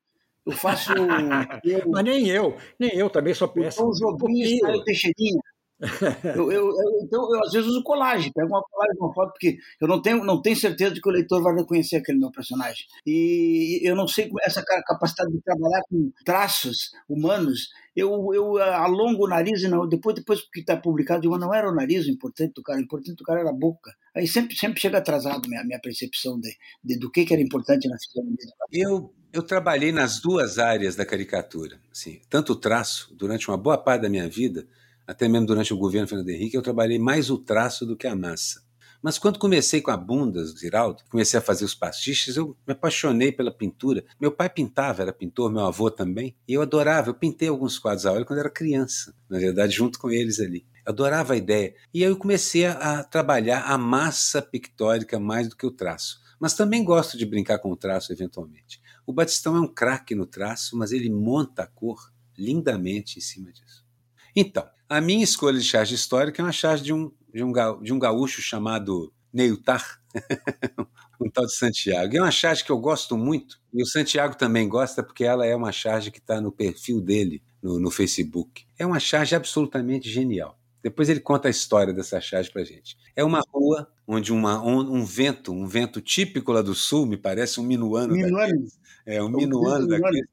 Eu faço. Eu... Mas nem eu, nem eu também sou péssimo. Sou um joguinho, Teixeirinha. Eu, eu, eu, então, eu às vezes uso colagem, pego uma colagem, uma foto, porque eu não tenho, não tenho certeza de que o leitor vai reconhecer aquele meu personagem. E eu não sei essa capacidade de trabalhar com traços humanos. Eu, eu alongo o nariz e não, depois, depois que está publicado, eu não era o nariz o importante do cara, o importante do cara era a boca. Aí sempre, sempre chega atrasado minha, minha percepção de, de, do que, que era importante na fisionomia. Eu, eu trabalhei nas duas áreas da caricatura, assim, tanto o traço, durante uma boa parte da minha vida, até mesmo durante o governo Fernando Henrique, eu trabalhei mais o traço do que a massa. Mas quando comecei com a bunda do Ziraldo, comecei a fazer os pastiches, eu me apaixonei pela pintura. Meu pai pintava, era pintor, meu avô também, e eu adorava. Eu pintei alguns quadros a óleo quando era criança, na verdade, junto com eles ali. Eu adorava a ideia. E aí eu comecei a trabalhar a massa pictórica mais do que o traço. Mas também gosto de brincar com o traço eventualmente. O Batistão é um craque no traço, mas ele monta a cor lindamente em cima disso. Então, a minha escolha de charge histórica é uma charge de um, de um, de um gaúcho chamado Neutar, um tal de Santiago. É uma charge que eu gosto muito, e o Santiago também gosta, porque ela é uma charge que está no perfil dele no, no Facebook. É uma charge absolutamente genial. Depois ele conta a história dessa charge para gente. É uma rua onde uma, um, um, vento, um vento típico lá do sul, me parece um minuano, minuano. Daqueles, é um minuano daqueles,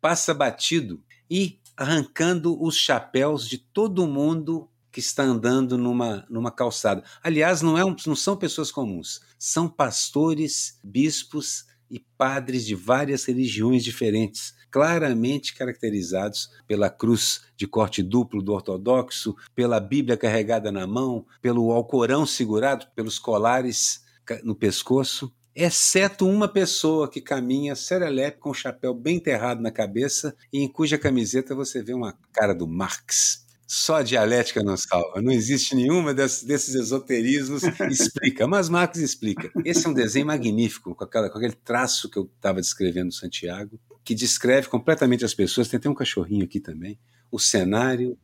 passa batido e arrancando os chapéus de todo mundo que está andando numa, numa calçada. Aliás, não, é um, não são pessoas comuns, são pastores, bispos e padres de várias religiões diferentes, claramente caracterizados pela cruz de corte duplo do ortodoxo, pela Bíblia carregada na mão, pelo Alcorão segurado, pelos colares no pescoço exceto uma pessoa que caminha serelepe com o chapéu bem enterrado na cabeça e em cuja camiseta você vê uma cara do Marx. Só a dialética não salva. Não existe nenhuma desses, desses esoterismos explica, mas Marx explica. Esse é um desenho magnífico, com, aquela, com aquele traço que eu estava descrevendo Santiago, que descreve completamente as pessoas. Tem até um cachorrinho aqui também. O cenário,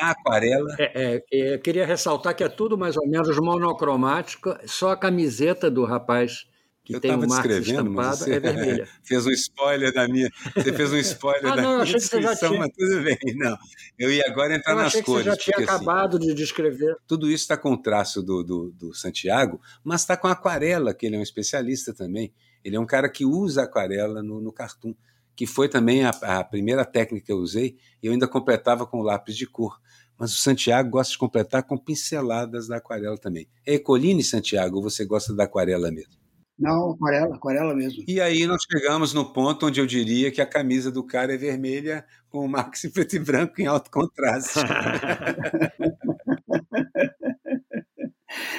a aquarela. É, é, eu queria ressaltar que é tudo mais ou menos monocromático, só a camiseta do rapaz que eu tem um Marx estampado você é vermelha. fez um spoiler da minha. Você fez um spoiler ah, da não, minha descrição, tinha... mas tudo bem. Não, eu ia agora entrar eu nas cores. Você já tinha porque, assim, acabado assim, de descrever. Tudo isso está com o traço do, do, do Santiago, mas está com a aquarela, que ele é um especialista também. Ele é um cara que usa aquarela no, no cartoon, que foi também a, a primeira técnica que eu usei, e eu ainda completava com lápis de cor mas o Santiago gosta de completar com pinceladas da aquarela também. É Ecoline, Santiago, ou você gosta da aquarela mesmo? Não, aquarela, aquarela mesmo. E aí nós chegamos no ponto onde eu diria que a camisa do cara é vermelha com o Max em preto e branco em alto contraste.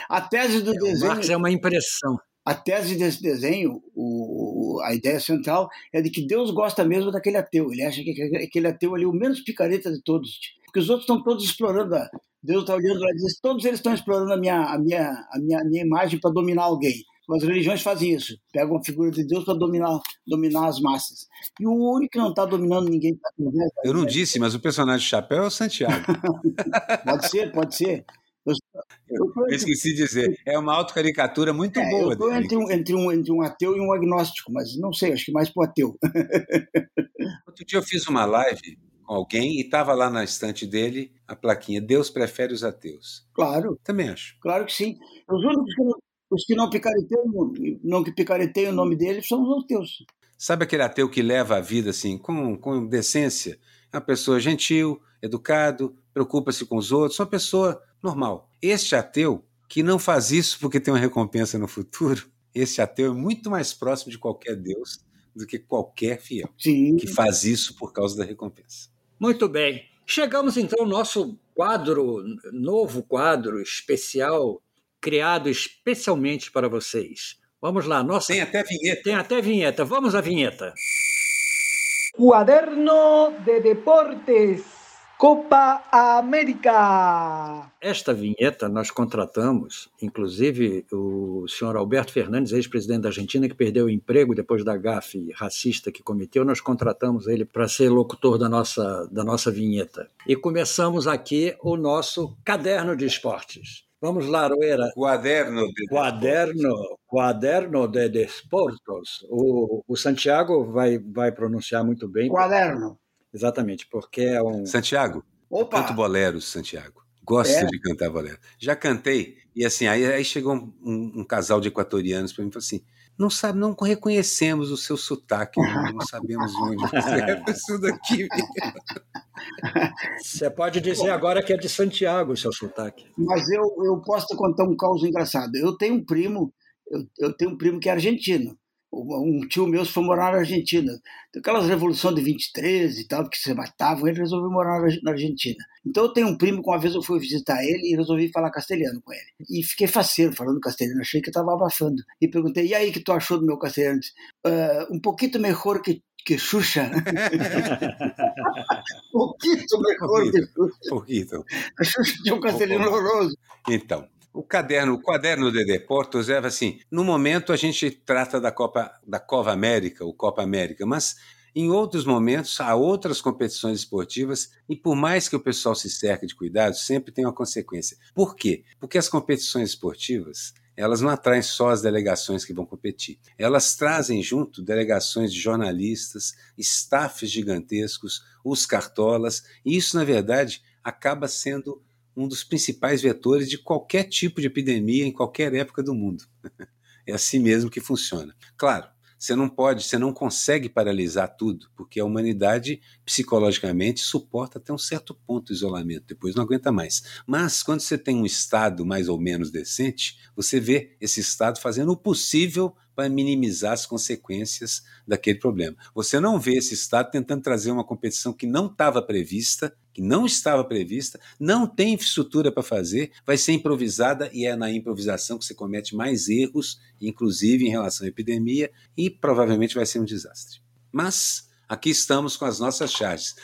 a tese do desenho. O Max é uma impressão. A tese desse desenho, o, a ideia central, é de que Deus gosta mesmo daquele ateu. Ele acha que aquele ateu ali é o menos picareta de todos. Porque os outros estão todos explorando. A, Deus está olhando lá e diz: todos eles estão explorando a minha, a minha, a minha, a minha imagem para dominar alguém. As religiões fazem isso, pegam a figura de Deus para dominar, dominar as massas. E o único que não está dominando ninguém. Tá eu não disse, mas o personagem de chapéu é o Santiago. pode ser, pode ser. Eu, eu, eu esqueci de dizer, é uma autocaricatura muito é, boa. Eu estou entre, um, entre, um, entre um ateu e um agnóstico, mas não sei, acho que mais para o ateu. Outro dia eu fiz uma live com alguém e estava lá na estante dele a plaquinha Deus prefere os ateus. Claro. Também acho. Claro que sim. Os únicos que não, os que não picareteiam, não que picareteiam o nome dele são os ateus. Sabe aquele ateu que leva a vida assim, com, com decência? É uma pessoa gentil, educado, preocupa-se com os outros, uma pessoa normal. Este ateu que não faz isso porque tem uma recompensa no futuro, esse ateu é muito mais próximo de qualquer Deus do que qualquer fiel Sim. que faz isso por causa da recompensa. Muito bem. Chegamos então ao nosso quadro, novo quadro especial, criado especialmente para vocês. Vamos lá, nossa. Tem até vinheta. Tem até vinheta. Vamos à vinheta. Cuaderno de Deportes. Copa América. Esta vinheta nós contratamos, inclusive o senhor Alberto Fernandes, ex-presidente da Argentina, que perdeu o emprego depois da gafe racista que cometeu, nós contratamos ele para ser locutor da nossa, da nossa vinheta. E começamos aqui o nosso caderno de esportes. Vamos lá, Roeira. Quaderno de Quaderno, quaderno de desportos. O, o Santiago vai, vai pronunciar muito bem. Quaderno. Exatamente, porque é um. Santiago, Opa! canto boleros, Santiago. Gosto É? de cantar bolero. Já cantei, e assim, aí, aí chegou um, um- um casal de equatorianos para mim e falou assim: não sabe, não reconhecemos o seu sotaque, não, não sabemos de onde você é isso daqui. Você pode dizer agora que é de Santiago o seu sotaque. Mas eu, eu posso te contar um caos engraçado. Eu tenho um primo, eu, eu tenho um primo que é argentino. Um tio meu foi morar na Argentina. Aquelas revoluções de 23 e tal, que se matavam, ele resolveu morar na Argentina. Então eu tenho um primo que uma vez eu fui visitar ele e resolvi falar castelhano com ele. E fiquei faceiro falando castelhano, achei que estava abafando. E perguntei, e aí, que tu achou do meu castelhano? "Ah, um pouquinho melhor que, que Xuxa. um pouquinho melhor que Xuxa. Pouquinho. A Xuxa tinha um castelhano horroroso. Então, o caderno, o caderno de Deportos é assim, no momento a gente trata da Copa da Copa América, o Copa América, mas em outros momentos há outras competições esportivas e por mais que o pessoal se cerque de cuidados, sempre tem uma consequência. Por quê? Porque as competições esportivas, elas não atraem só as delegações que vão competir. Elas trazem junto delegações de jornalistas, staffs gigantescos, os cartolas, e isso, na verdade, acaba sendo um dos principais vetores de qualquer tipo de epidemia em qualquer época do mundo. É assim mesmo que funciona. Claro, você não pode, você não consegue paralisar tudo, porque a humanidade psicologicamente suporta até um certo ponto de isolamento, depois não aguenta mais. Mas quando você tem um Estado mais ou menos decente, você vê esse Estado fazendo o possível para minimizar as consequências daquele problema. Você não vê esse Estado tentando trazer uma competição que não estava prevista, que não estava prevista, não tem infraestrutura para fazer, vai ser improvisada e é na improvisação que você comete mais erros, inclusive em relação à epidemia, e provavelmente vai ser um desastre. Mas aqui estamos com as nossas charges.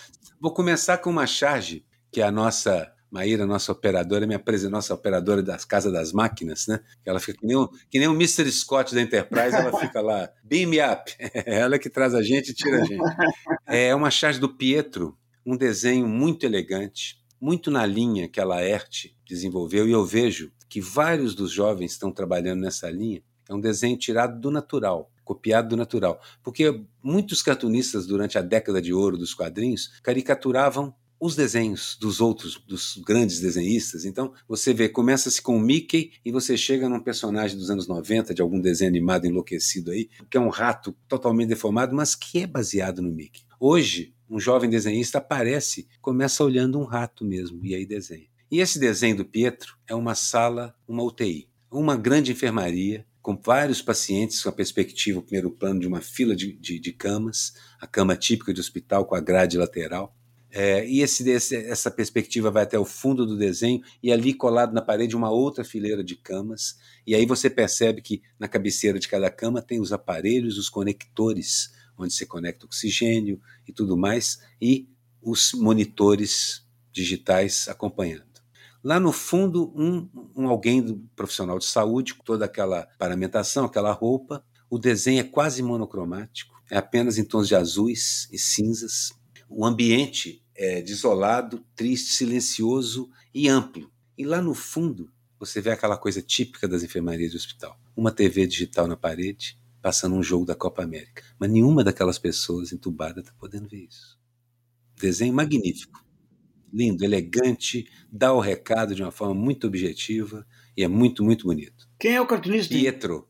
Vou começar com uma charge que a nossa Maíra, nossa operadora, me apresenta, nossa operadora das Casa das Máquinas, né? Ela fica que nem, o, que nem o Mr. Scott da Enterprise, ela fica lá, beam me up. ela que traz a gente e tira a gente. É uma charge do Pietro, um desenho muito elegante, muito na linha que a Laerte desenvolveu, e eu vejo que vários dos jovens estão trabalhando nessa linha. É um desenho tirado do natural, copiado do natural. Porque muitos cartunistas, durante a década de ouro dos quadrinhos, caricaturavam os desenhos dos outros, dos grandes desenhistas. Então, você vê, começa-se com o Mickey e você chega num personagem dos anos 90, de algum desenho animado enlouquecido aí, que é um rato totalmente deformado, mas que é baseado no Mickey. Hoje, um jovem desenhista aparece, começa olhando um rato mesmo, e aí desenha. E esse desenho do Pietro é uma sala, uma UTI, uma grande enfermaria, com vários pacientes com a perspectiva, o primeiro plano de uma fila de, de, de camas, a cama típica de hospital com a grade lateral. É, e esse, esse, essa perspectiva vai até o fundo do desenho e ali colado na parede uma outra fileira de camas. E aí você percebe que na cabeceira de cada cama tem os aparelhos, os conectores, onde se conecta oxigênio e tudo mais, e os monitores digitais acompanhando. Lá no fundo, um, um alguém do profissional de saúde, com toda aquela paramentação, aquela roupa. O desenho é quase monocromático, é apenas em tons de azuis e cinzas. O ambiente é desolado, triste, silencioso e amplo. E lá no fundo, você vê aquela coisa típica das enfermarias de hospital: uma TV digital na parede, passando um jogo da Copa América. Mas nenhuma daquelas pessoas entubadas está podendo ver isso. Desenho magnífico lindo, elegante, dá o recado de uma forma muito objetiva e é muito, muito bonito. Quem é o cartunista? Pietro.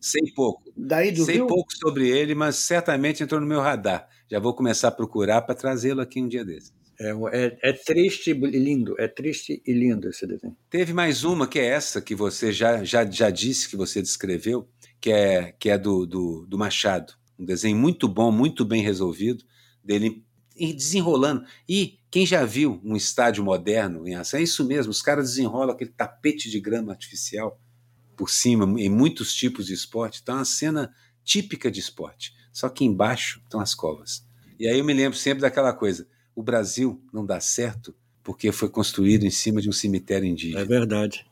Sei pouco. Daí do Sei Rio? pouco sobre ele, mas certamente entrou no meu radar. Já vou começar a procurar para trazê-lo aqui um dia desses. É, é, é triste e lindo, é triste e lindo esse desenho. Teve mais uma que é essa que você já, já, já disse que você descreveu, que é, que é do, do, do Machado. Um desenho muito bom, muito bem resolvido, dele desenrolando. E quem já viu um estádio moderno em ação, é isso mesmo, os caras desenrolam aquele tapete de grama artificial por cima, em muitos tipos de esporte. Então é uma cena típica de esporte. Só que embaixo estão as covas. E aí eu me lembro sempre daquela coisa: o Brasil não dá certo porque foi construído em cima de um cemitério indígena. É verdade.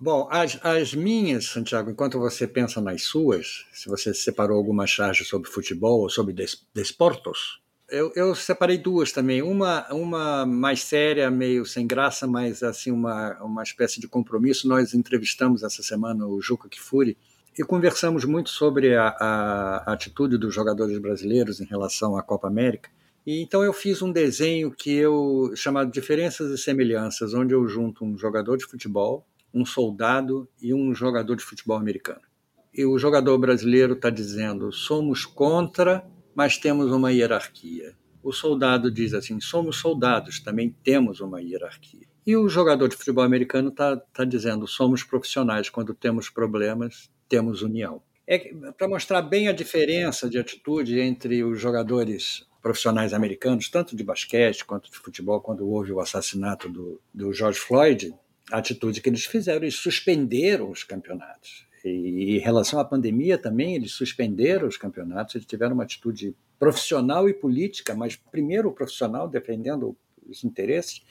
Bom, as, as minhas, Santiago, enquanto você pensa nas suas, se você separou alguma charge sobre futebol ou sobre des, desportos, eu, eu, separei duas também. Uma, uma mais séria, meio sem graça, mas assim uma, uma espécie de compromisso. Nós entrevistamos essa semana o Juca Kifuri e conversamos muito sobre a, a, atitude dos jogadores brasileiros em relação à Copa América. E então eu fiz um desenho que eu chamado Diferenças e Semelhanças, onde eu junto um jogador de futebol, um soldado e um jogador de futebol americano. E o jogador brasileiro está dizendo: somos contra mas temos uma hierarquia. O soldado diz assim: somos soldados, também temos uma hierarquia. E o jogador de futebol americano está tá dizendo: somos profissionais, quando temos problemas, temos união. É para mostrar bem a diferença de atitude entre os jogadores profissionais americanos, tanto de basquete quanto de futebol, quando houve o assassinato do, do George Floyd, atitude que eles fizeram, eles suspenderam os campeonatos. E em relação à pandemia também, eles suspenderam os campeonatos, eles tiveram uma atitude profissional e política, mas primeiro profissional defendendo os interesses.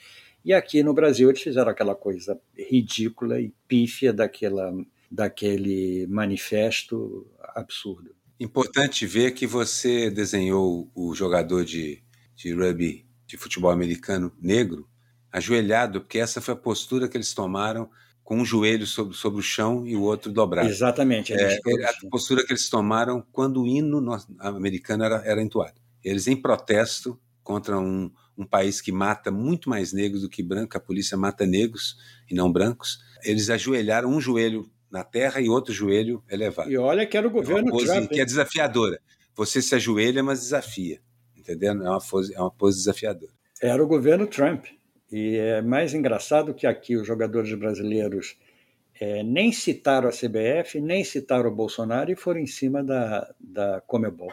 E aqui no Brasil eles fizeram aquela coisa ridícula e pífia daquela, daquele manifesto absurdo. Importante ver que você desenhou o jogador de, de rugby, de futebol americano negro, ajoelhado, porque essa foi a postura que eles tomaram com um joelho sobre, sobre o chão e o outro dobrado. Exatamente. É, a postura que eles tomaram quando o hino americano era, era entoado. Eles, em protesto contra um, um país que mata muito mais negros do que branco, a polícia mata negros e não brancos, eles ajoelharam um joelho na terra e outro joelho elevado. E olha que era o governo é pose Trump. Que é desafiadora. Você se ajoelha, mas desafia. Entendendo? É uma pose, é uma pose desafiadora. Era o governo Trump. E é mais engraçado que aqui os jogadores brasileiros é, nem citaram a CBF, nem citaram o Bolsonaro e foram em cima da, da Comebol.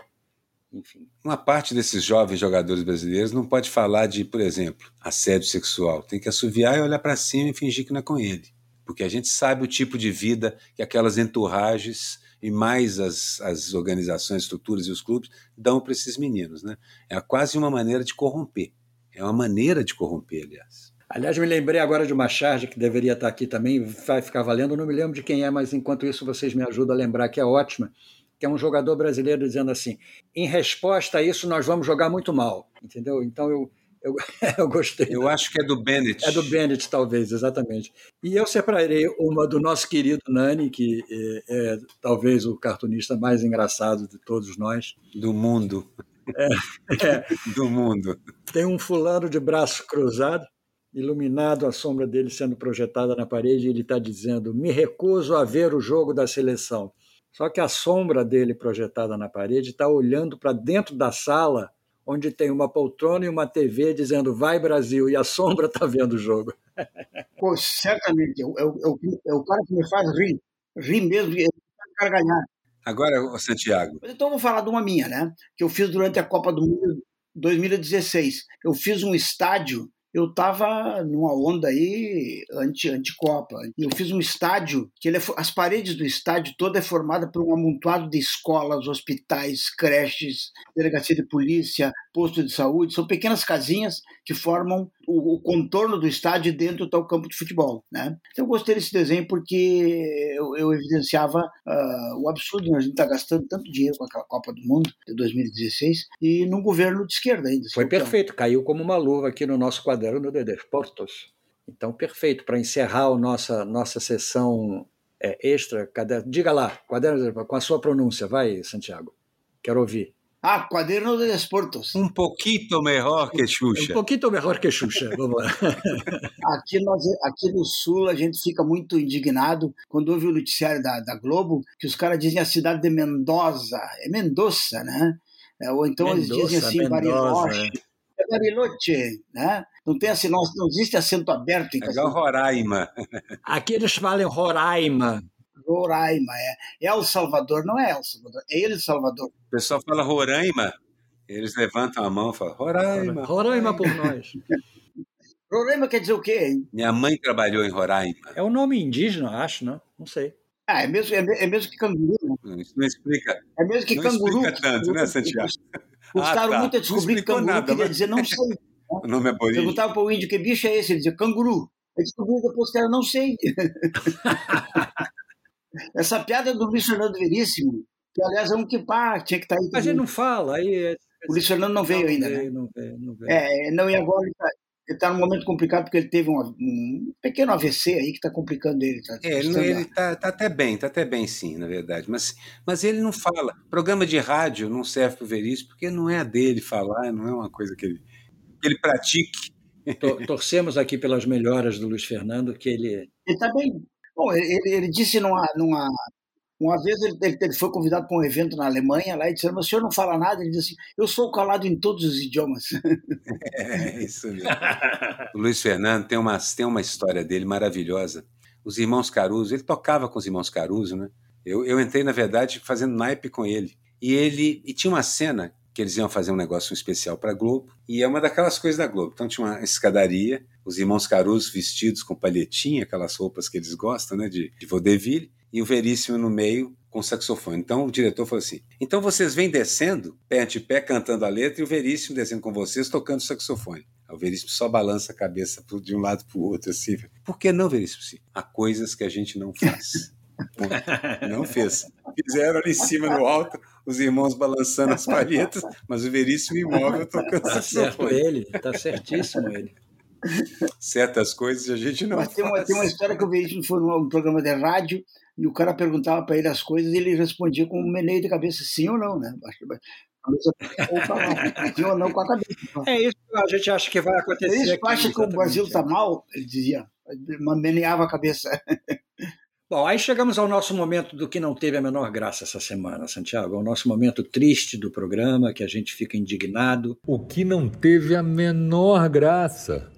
Enfim. Uma parte desses jovens jogadores brasileiros não pode falar de, por exemplo, assédio sexual. Tem que assoviar e olhar para cima e fingir que não é com ele. Porque a gente sabe o tipo de vida que aquelas enturragens e mais as, as organizações, estruturas e os clubes dão para esses meninos. Né? É quase uma maneira de corromper. É uma maneira de corromper, aliás. Aliás, me lembrei agora de uma charge que deveria estar aqui também, vai ficar valendo, não me lembro de quem é, mas enquanto isso vocês me ajudam a lembrar que é ótima, que é um jogador brasileiro dizendo assim: em resposta a isso, nós vamos jogar muito mal. Entendeu? Então eu, eu, eu gostei. Eu acho que é do Bennett. É do Bennett, talvez, exatamente. E eu separei uma do nosso querido Nani, que é, é talvez o cartunista mais engraçado de todos nós. Do mundo. É, é. do mundo. Tem um fulano de braço cruzado, iluminado a sombra dele sendo projetada na parede, e ele está dizendo: Me recuso a ver o jogo da seleção. Só que a sombra dele projetada na parede está olhando para dentro da sala, onde tem uma poltrona e uma TV dizendo Vai Brasil, e a sombra está vendo o jogo. Pô, certamente. É o, é, o, é o cara que me faz rir. Rir mesmo, e gargalhar. Agora, Santiago. Então, vou falar de uma minha, né? Que eu fiz durante a Copa do Mundo 2016. Eu fiz um estádio eu estava numa onda aí anti, anti-Copa. Eu fiz um estádio, que ele é, as paredes do estádio toda é formada por um amontoado de escolas, hospitais, creches, delegacia de polícia, posto de saúde. São pequenas casinhas que formam o, o contorno do estádio dentro do campo de futebol. Né? Então eu gostei desse desenho porque eu, eu evidenciava uh, o absurdo, né? a gente está gastando tanto dinheiro com aquela Copa do Mundo de 2016 e num governo de esquerda ainda. Foi então. perfeito, caiu como uma luva aqui no nosso quaderno de desportos. Então, perfeito, para encerrar a nossa, nossa sessão é, extra, caderno, diga lá, quaderno com a sua pronúncia, vai, Santiago. Quero ouvir. Ah, Quaderno de Desportos. Um pouquinho melhor que Xuxa. Um pouquinho melhor que Xuxa, vamos lá. aqui, nós, aqui no Sul a gente fica muito indignado quando ouve o noticiário da, da Globo que os caras dizem a cidade de Mendoza. É Mendoza, né? É, ou então Mendoza, eles dizem assim, Bariloche. É. é Bariloche, né? Não tem assim, não, não existe acento aberto. Em é igual Roraima. Aqui eles falam Roraima. Roraima, é. El Salvador, não é El Salvador, é ele Salvador. O pessoal fala Roraima, eles levantam a mão e falam Roraima. Roraima por nós. Roraima quer dizer o quê? Hein? Minha mãe trabalhou em Roraima. É um nome indígena, acho, não? Não sei. Ah, é mesmo, é, é mesmo que canguru. Não, isso não explica. É mesmo que não canguru. Explica tanto, né, Santiago? Custaram ah, tá. muito a descobrir que canguru nada, queria mas... dizer não sei. Né? O nome é bonito. Perguntava para o índio que bicho é esse, ele dizia canguru. Aí descobriu depois que era não sei. Essa piada do Luiz Fernando Veríssimo, que aliás é um que pá, tinha que estar tá aí. Mas ele não fala, aí. É... O Luiz Fernando não veio não ainda, veio, né? Não veio, não veio. É, não, e agora ele está tá num momento complicado porque ele teve um, um pequeno AVC aí que está complicando ele. Tá é, ele, ele está tá até bem, está até bem sim, na verdade. Mas, mas ele não fala. Programa de rádio não serve para o Veríssimo porque não é a dele falar, não é uma coisa que ele, que ele pratique. Torcemos aqui pelas melhoras do Luiz Fernando, que ele. Ele está bem. Bom, ele, ele disse numa, numa, uma vez ele, ele, foi convidado para um evento na Alemanha lá e disseram, mas o senhor não fala nada? Ele disse assim, eu sou calado em todos os idiomas. É, isso mesmo. o Luiz Fernando tem uma, tem uma história dele maravilhosa. Os irmãos Caruso, ele tocava com os irmãos Caruso, né? Eu, eu entrei, na verdade, fazendo naipe com ele. E ele e tinha uma cena que eles iam fazer um negócio especial para Globo, e é uma daquelas coisas da Globo. Então tinha uma escadaria, os irmãos Caruso vestidos com palhetinha, aquelas roupas que eles gostam, né, de, de vaudeville, e o Veríssimo no meio com saxofone. Então o diretor falou assim: então vocês vêm descendo, pé ante pé, cantando a letra, e o Veríssimo descendo com vocês, tocando saxofone. O Veríssimo só balança a cabeça de um lado para o outro, assim. Por que não, Veríssimo? Sim. Há coisas que a gente não faz. Não fez. Fizeram ali em cima, no alto, os irmãos balançando as palhetas, mas o Veríssimo imóvel tocando tá certo ele, tá certíssimo ele. Certas coisas a gente não mas tem uma, tem uma história que o Veríssimo foi num programa de rádio e o cara perguntava para ele as coisas e ele respondia com um meneio de cabeça, sim ou não, né? Sim ou não com a cabeça. É isso que a gente acha que vai acontecer. É isso que acha que o Brasil está mal, ele dizia, meneava a cabeça. Bom, aí chegamos ao nosso momento do que não teve a menor graça essa semana, Santiago. É o nosso momento triste do programa, que a gente fica indignado. O que não teve a menor graça.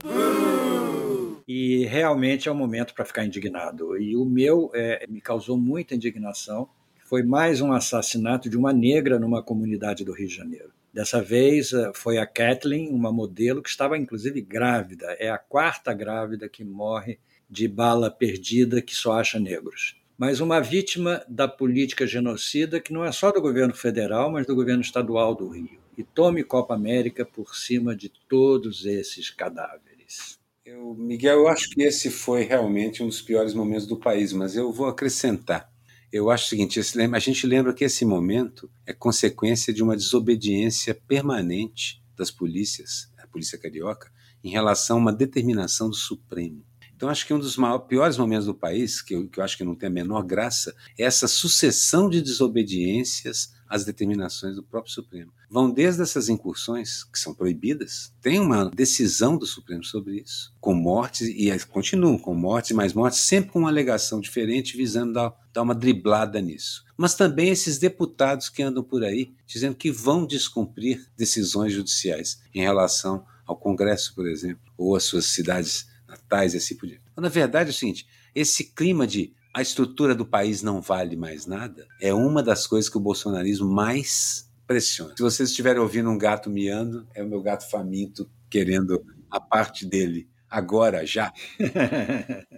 E realmente é o momento para ficar indignado. E o meu é, me causou muita indignação. Foi mais um assassinato de uma negra numa comunidade do Rio de Janeiro. Dessa vez eh, foi a Kathleen, uma modelo que estava inclusive grávida. É a quarta grávida que morre de bala perdida que só acha negros, mas uma vítima da política genocida que não é só do governo federal, mas do governo estadual do Rio. E tome Copa América por cima de todos esses cadáveres. Eu, Miguel, eu acho que esse foi realmente um dos piores momentos do país, mas eu vou acrescentar. Eu acho o seguinte: a gente lembra que esse momento é consequência de uma desobediência permanente das polícias, a polícia carioca, em relação a uma determinação do Supremo. Então, acho que um dos maiores, piores momentos do país, que eu, que eu acho que não tem a menor graça, é essa sucessão de desobediências às determinações do próprio Supremo. Vão desde essas incursões, que são proibidas, tem uma decisão do Supremo sobre isso, com mortes, e continuam com mortes e mais mortes, sempre com uma alegação diferente, visando dar, dar uma driblada nisso. Mas também esses deputados que andam por aí dizendo que vão descumprir decisões judiciais em relação ao Congresso, por exemplo, ou às suas cidades natais e assim por diante. Na verdade é o seguinte: esse clima de a estrutura do país não vale mais nada é uma das coisas que o bolsonarismo mais pressiona. Se vocês estiverem ouvindo um gato miando, é o meu gato faminto querendo a parte dele agora, já.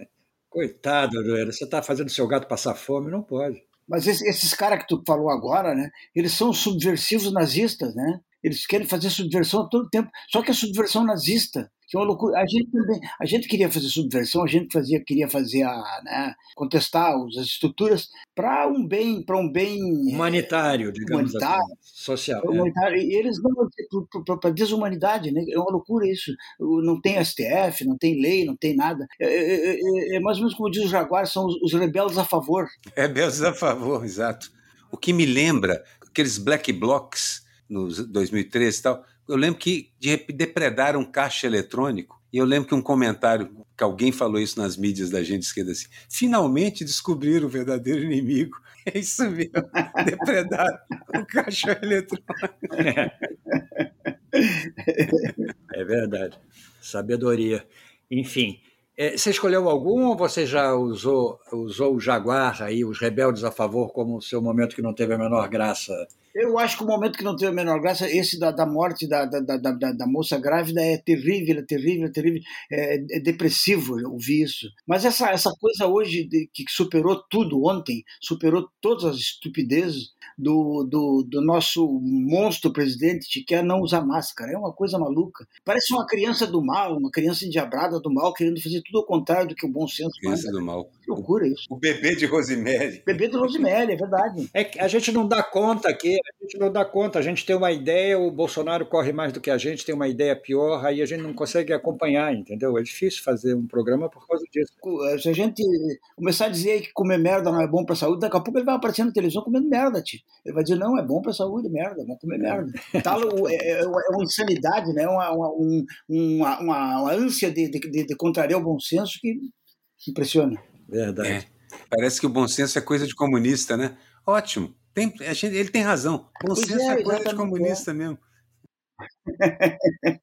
Coitado, Aroeira, você está fazendo seu gato passar fome? Não pode. Mas esses, esses caras que tu falou agora, né? Eles são subversivos nazistas, né? Eles querem fazer subversão a todo tempo. Só que a subversão nazista que é uma loucura. A gente também, a gente queria fazer subversão, a gente fazia, queria fazer a, né, contestar as estruturas para um bem, para um bem humanitário, digamos humanitário, assim, social. É. Humanitário. É. E eles não para desumanidade, né? É uma loucura isso. Não tem STF, não tem lei, não tem nada. É, é, é, é mais ou menos como diz o Jaguar, são os, os rebeldes a favor. Rebeldes a favor, exato. O que me lembra aqueles black blocs nos 2013 e tal, eu lembro que de depredaram caixa eletrônico, e eu lembro que um comentário, que alguém falou isso nas mídias da gente esquerda assim, finalmente descobriram o verdadeiro inimigo. É isso mesmo, depredaram o caixa eletrônico. É verdade, sabedoria. Enfim, é, você escolheu algum ou você já usou, usou o Jaguar aí, os rebeldes a favor, como o seu momento que não teve a menor graça eu acho que o momento que não tem a menor graça, esse da, da morte da, da, da, da, moça grávida é terrível, é terrível, é terrível, é, é depressivo ouvir isso. Mas essa, essa coisa hoje de, que superou tudo ontem, superou todas as estupidezes do, do, do nosso monstro presidente que quer não usar máscara. É uma coisa maluca. Parece uma criança do mal, uma criança endiabrada do mal, querendo fazer tudo ao contrário do que o bom senso Criança manda. do mal. Que loucura isso. O bebê de Rosemary. Bebê de Rosemary, é verdade. É que a gente não dá conta aqui a gente não dá conta, a gente tem uma ideia, o Bolsonaro corre mais do que a gente, tem uma ideia pior, aí a gente não consegue acompanhar, entendeu? É difícil fazer um programa por causa disso. Se a gente começar a dizer que comer merda não é bom para a saúde, daqui a pouco ele vai aparecer na televisão comendo merda, tio. Ele vai dizer, não, é bom para a saúde, merda, vamos comer merda. Tal, é, é, é, uma insanidade, né? uma, uma, uma, uma, uma ânsia de, de, de, de contrariar o bom senso que impressiona. Verdade. É. Parece que o bom senso é coisa de comunista, né? Ótimo. Tem, gente, ele tem razão. Bom senso é, é coisa de comunista mesmo.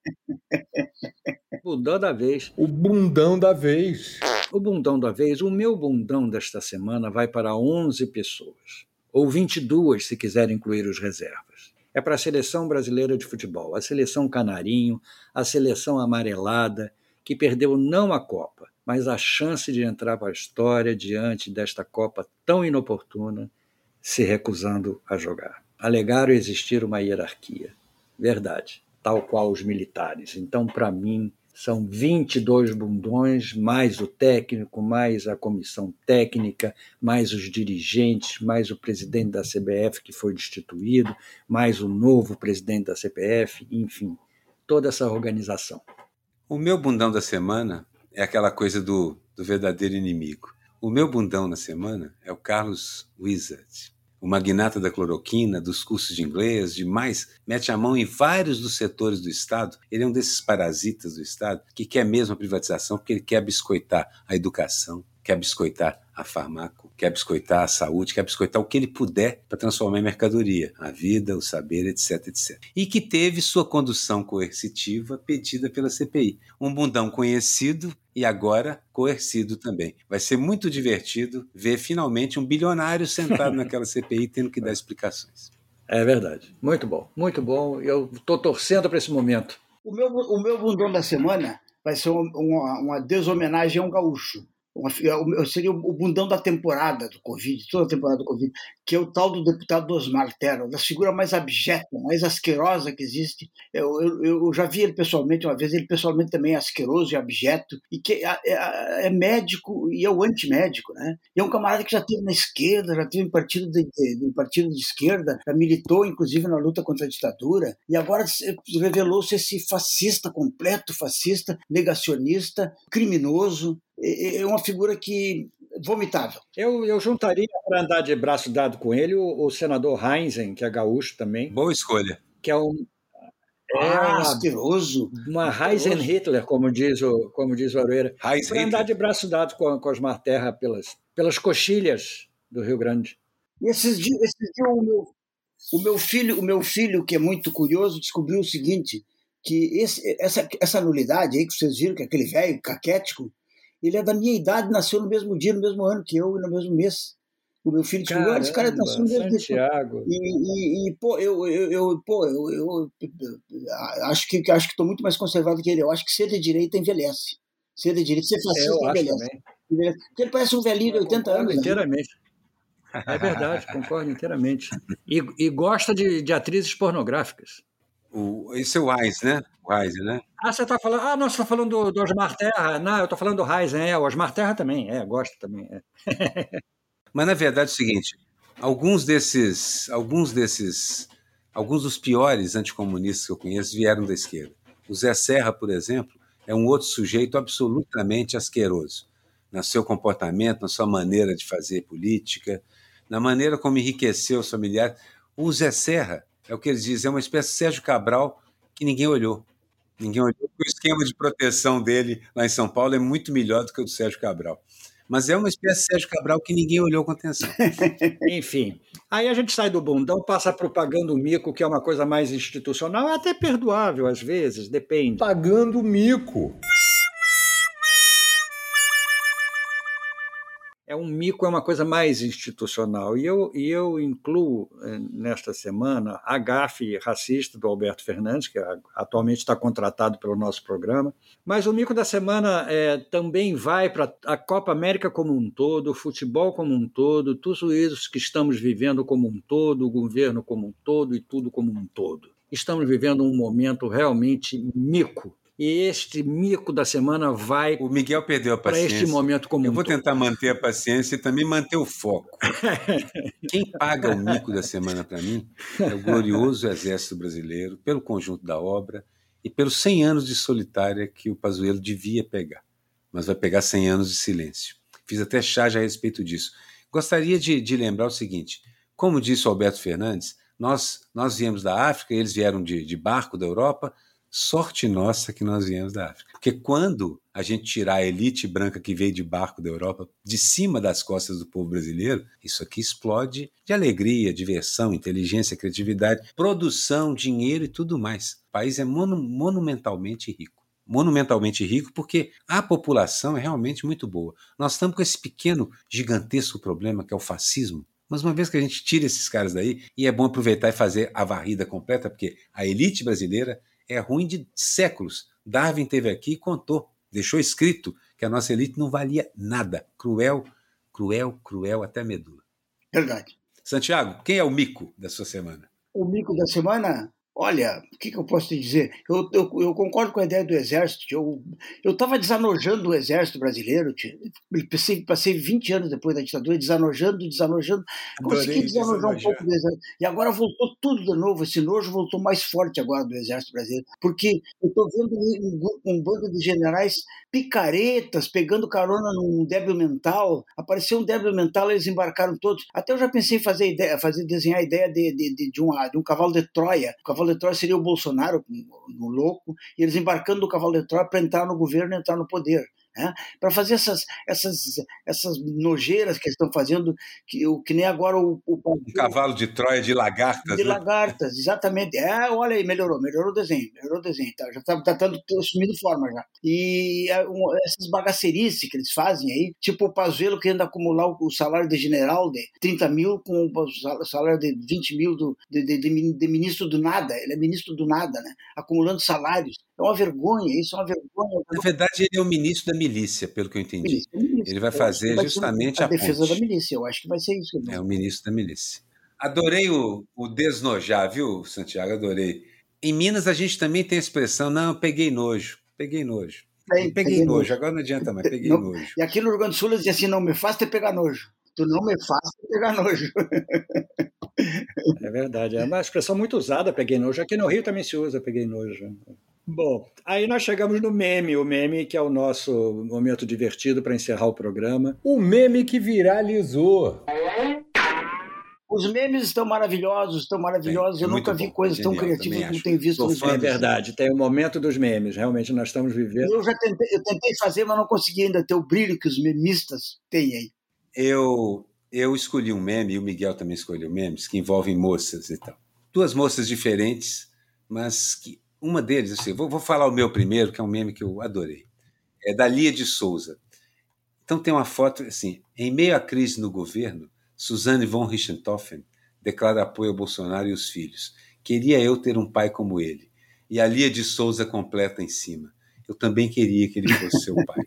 Bundão da vez. O bundão da vez. O bundão da vez. O meu bundão desta semana vai para 11 pessoas. Ou 22, se quiser incluir os reservas. É para a seleção brasileira de futebol, a seleção canarinho, a seleção amarelada, que perdeu não a Copa, mas a chance de entrar para a história diante desta Copa tão inoportuna se recusando a jogar. Alegaram existir uma hierarquia. Verdade, tal qual os militares. Então, para mim, são 22 bundões, mais o técnico, mais a comissão técnica, mais os dirigentes, mais o presidente da CBF que foi destituído, mais o novo presidente da CPF, enfim, toda essa organização. O meu bundão da semana é aquela coisa do, do verdadeiro inimigo. O meu bundão na semana é o Carlos Wizard o magnata da cloroquina, dos cursos de inglês, demais, mete a mão em vários dos setores do Estado. Ele é um desses parasitas do Estado que quer mesmo a privatização porque ele quer biscoitar a educação, quer biscoitar a farmácia, quer biscoitar a saúde, quer biscoitar o que ele puder para transformar em mercadoria, a vida, o saber, etc, etc. E que teve sua condução coercitiva pedida pela CPI. Um bundão conhecido e agora coercido também. Vai ser muito divertido ver finalmente um bilionário sentado naquela CPI tendo que dar explicações. É verdade. Muito bom, muito bom. Eu estou torcendo para esse momento. O meu, o meu bundão da semana vai ser uma, uma deshomenagem a um gaúcho seria o bundão da temporada do Covid, toda a temporada do Covid, que é o tal do deputado Osmar Terra, da figura mais abjeta, mais asquerosa que existe. Eu, eu, eu, já vi ele pessoalmente uma vez, ele pessoalmente também é asqueroso e abjeto, e que é, é, é médico e é o antimédico, né? E é um camarada que já teve na esquerda, já teve em partido de, de, partido de esquerda, já militou inclusive na luta contra a ditadura, e agora revelou-se esse fascista completo, fascista, negacionista, criminoso, é, é uma figura que vomitável. Eu, eu juntaria para andar de braço dado com ele o, o, senador Heinzen, que é gaúcho também. Boa escolha. Que é um é ah, asqueroso. Uma Heisen Hitler, como diz o, como diz o Aroeira. Para andar de braço dado com, com Osmar Terra pelas, pelas coxilhas do Rio Grande. E esses dias, esses dias o, meu, o, meu filho, o meu filho, que é muito curioso, descobriu o seguinte, que esse, essa, essa nulidade aí que vocês viram, que é aquele velho caquético, ele é da minha idade, nasceu no mesmo dia, no mesmo ano que eu e no mesmo mês. O meu filho disse, olha, esse cara está sendo Santiago. E, e, e, pô, eu, eu, eu pô, eu, eu, eu, acho que acho que estou muito mais conservado que ele. Eu acho que ser de direita envelhece. Ser de direita, ser fascista é, envelhece. Porque ele parece um velhinho de 80 anos. Né? Inteiramente. Né? É verdade, concordo inteiramente. E, e gosta de, de atrizes pornográficas. O, esse é o Reis, né? O Reis, né? Ah, você está falando. Ah, não, você está falando do, do, Osmar Terra. Não, eu estou falando do Reis, é. O Osmar Terra também, é, gosta também. É. Mas na verdade é o seguinte: alguns desses, alguns desses, alguns dos piores anticomunistas que eu conheço vieram da esquerda. O Zé Serra, por exemplo, é um outro sujeito absolutamente asqueroso no seu comportamento, na sua maneira de fazer política, na maneira como enriqueceu os familiares. O Zé Serra, é o que eles dizem, é uma espécie de Sérgio Cabral que ninguém olhou. Ninguém olhou. O esquema de proteção dele lá em São Paulo é muito melhor do que o do Sérgio Cabral mas é uma espécie de Sérgio Cabral que ninguém olhou com atenção. Enfim, aí a gente sai do bundão, passa para o pagando mico, que é uma coisa mais institucional, é até perdoável às vezes, depende. Pagando mico. É um mico, é uma coisa mais institucional. E eu, e eu incluo eh, nesta semana a gafe racista do Alberto Fernandes, que atualmente está contratado pelo nosso programa. Mas o mico da semana é, também vai para a Copa América como um todo, o futebol como um todo, tudo isso que estamos vivendo como um todo, o governo como um todo e tudo como um todo. Estamos vivendo um momento realmente mico este mico da semana vai. O Miguel perdeu a paciência. Para este momento como Eu vou tentar manter a paciência e também manter o foco. Quem paga o mico da semana para mim é o glorioso Exército Brasileiro, pelo conjunto da obra e pelos 100 anos de solitária que o Pazuello devia pegar. Mas vai pegar 100 anos de silêncio. Fiz até charge a respeito disso. Gostaria de, de lembrar o seguinte: como disse o Alberto Fernandes, nós, nós viemos da África, eles vieram de, de barco da Europa Sorte nossa que nós viemos da África. Porque quando a gente tirar a elite branca que veio de barco da Europa de cima das costas do povo brasileiro, isso aqui explode de alegria, diversão, inteligência, criatividade, produção, dinheiro e tudo mais. O país é monu monumentalmente rico. Monumentalmente rico porque a população é realmente muito boa. Nós estamos com esse pequeno, gigantesco problema que é o fascismo. Mas uma vez que a gente tira esses caras daí, e é bom aproveitar e fazer a varrida completa, porque a elite brasileira é ruim de séculos. Darwin teve aqui e contou, deixou escrito que a nossa elite não valia nada. Cruel, cruel, cruel até medula. Verdade. Santiago, quem é o mico da sua semana? O mico da semana Olha, o que, que, eu posso te dizer? Eu, eu, eu, concordo com a ideia do Exército. Eu estava desanojando o Exército brasileiro. Passei, passei 20 anos depois da ditadura, desanojando, desanojando. Consegui desanojar um pouco do Exército. E agora voltou tudo de novo. Esse nojo voltou mais forte agora do Exército brasileiro. Porque eu estou vendo um, um, bando de generais picaretas, pegando carona num débil mental. Apareceu um débil mental, eles embarcaram todos. Até eu já pensei em fazer, ideia, fazer desenhar a ideia de, de, de, de, um, de um cavalo de Troia. Um cavalo de Troia seria o Bolsonaro, no louco, e eles embarcando no cavalo de Troia para entrar no governo e entrar no poder né? para fazer essas, essas, essas nojeiras que eles estão fazendo, que, que nem agora o, o... Um cavalo de Troia de lagartas. De né? lagartas, exatamente. É, olha aí, melhorou, melhorou o desenho, melhorou o desenho, tá, já está tá, tá assumindo forma já. E é, um, essas bagacerices que eles fazem aí, tipo o Pazuello querendo acumular o, o, salário de general de 30 mil com o salário de 20 mil do, de, de, de, de ministro do nada, ele é ministro do nada, né? acumulando salários. É uma vergonha, isso é uma vergonha. Na verdade, ele é o ministro da milícia, pelo que eu entendi. Milícia, milícia. Ele vai fazer vai justamente a, a defesa ponte. da milícia, eu acho que vai ser isso. É o ministro da milícia. Adorei o, o desnojar, viu, Santiago? Adorei. Em Minas a gente também tem a expressão, não, peguei nojo, peguei nojo. Peguei, peguei nojo. nojo. agora não adianta mais, peguei não, nojo. E aqui no Rio Grande do Sul eles dizem assim, não me faça pegar nojo. Tu não me faça pegar nojo. É verdade, é uma expressão muito usada, peguei nojo. Aqui no Rio também se usa, peguei nojo. Bom, aí nós chegamos no meme, o meme que é o nosso momento divertido para encerrar o programa. O meme que viralizou. Os memes estão maravilhosos, estão maravilhosos. É, eu nunca vi coisas tão criativas como tenho visto nos memes. É verdade, tem o momento dos memes. Realmente nós estamos vivendo. Eu já tentei, eu tentei fazer, mas não consegui ainda ter o brilho que os memistas têm aí. Eu, eu escolhi um meme, e o Miguel também escolheu memes, que envolvem moças e tal. Duas moças diferentes, mas que uma deles, assim, vou, vou falar o meu primeiro, que é um meme que eu adorei. É da Lia de Souza. Então tem uma foto assim, em meio à crise no governo, Suzanne von Richthofen declara apoio ao Bolsonaro e os filhos. Queria eu ter um pai como ele. E a Lia de Souza completa em cima. Eu também queria que ele fosse seu pai.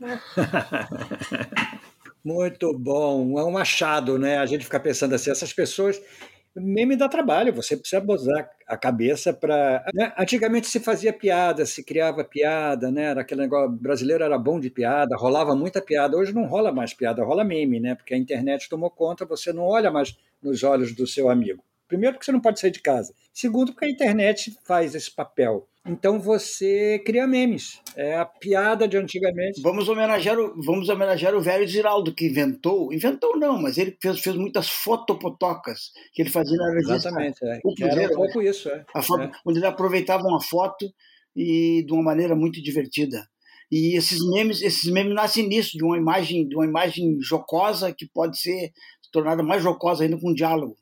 Muito bom. É um achado, né? A gente fica pensando assim, essas pessoas meme dá trabalho, você precisa botar a cabeça para. Né? Antigamente se fazia piada, se criava piada, né? Era aquele negócio. brasileiro era bom de piada, rolava muita piada. Hoje não rola mais piada, rola meme, né? Porque a internet tomou conta, você não olha mais nos olhos do seu amigo. Primeiro, porque você não pode sair de casa. Segundo, porque a internet faz esse papel. Então você cria memes. É a piada de antigamente. Vamos homenagear o, vamos homenagear o velho Giraldo, que inventou. Inventou não, mas ele fez, fez muitas fotopotocas que ele fazia na revista. Exatamente. É. O Cruzeiro, era um pouco isso. É. Foto, é. Onde ele aproveitava uma foto e de uma maneira muito divertida. E esses memes, esses memes nascem nisso, de uma imagem, de uma imagem jocosa que pode ser tornada mais jocosa ainda com um diálogo.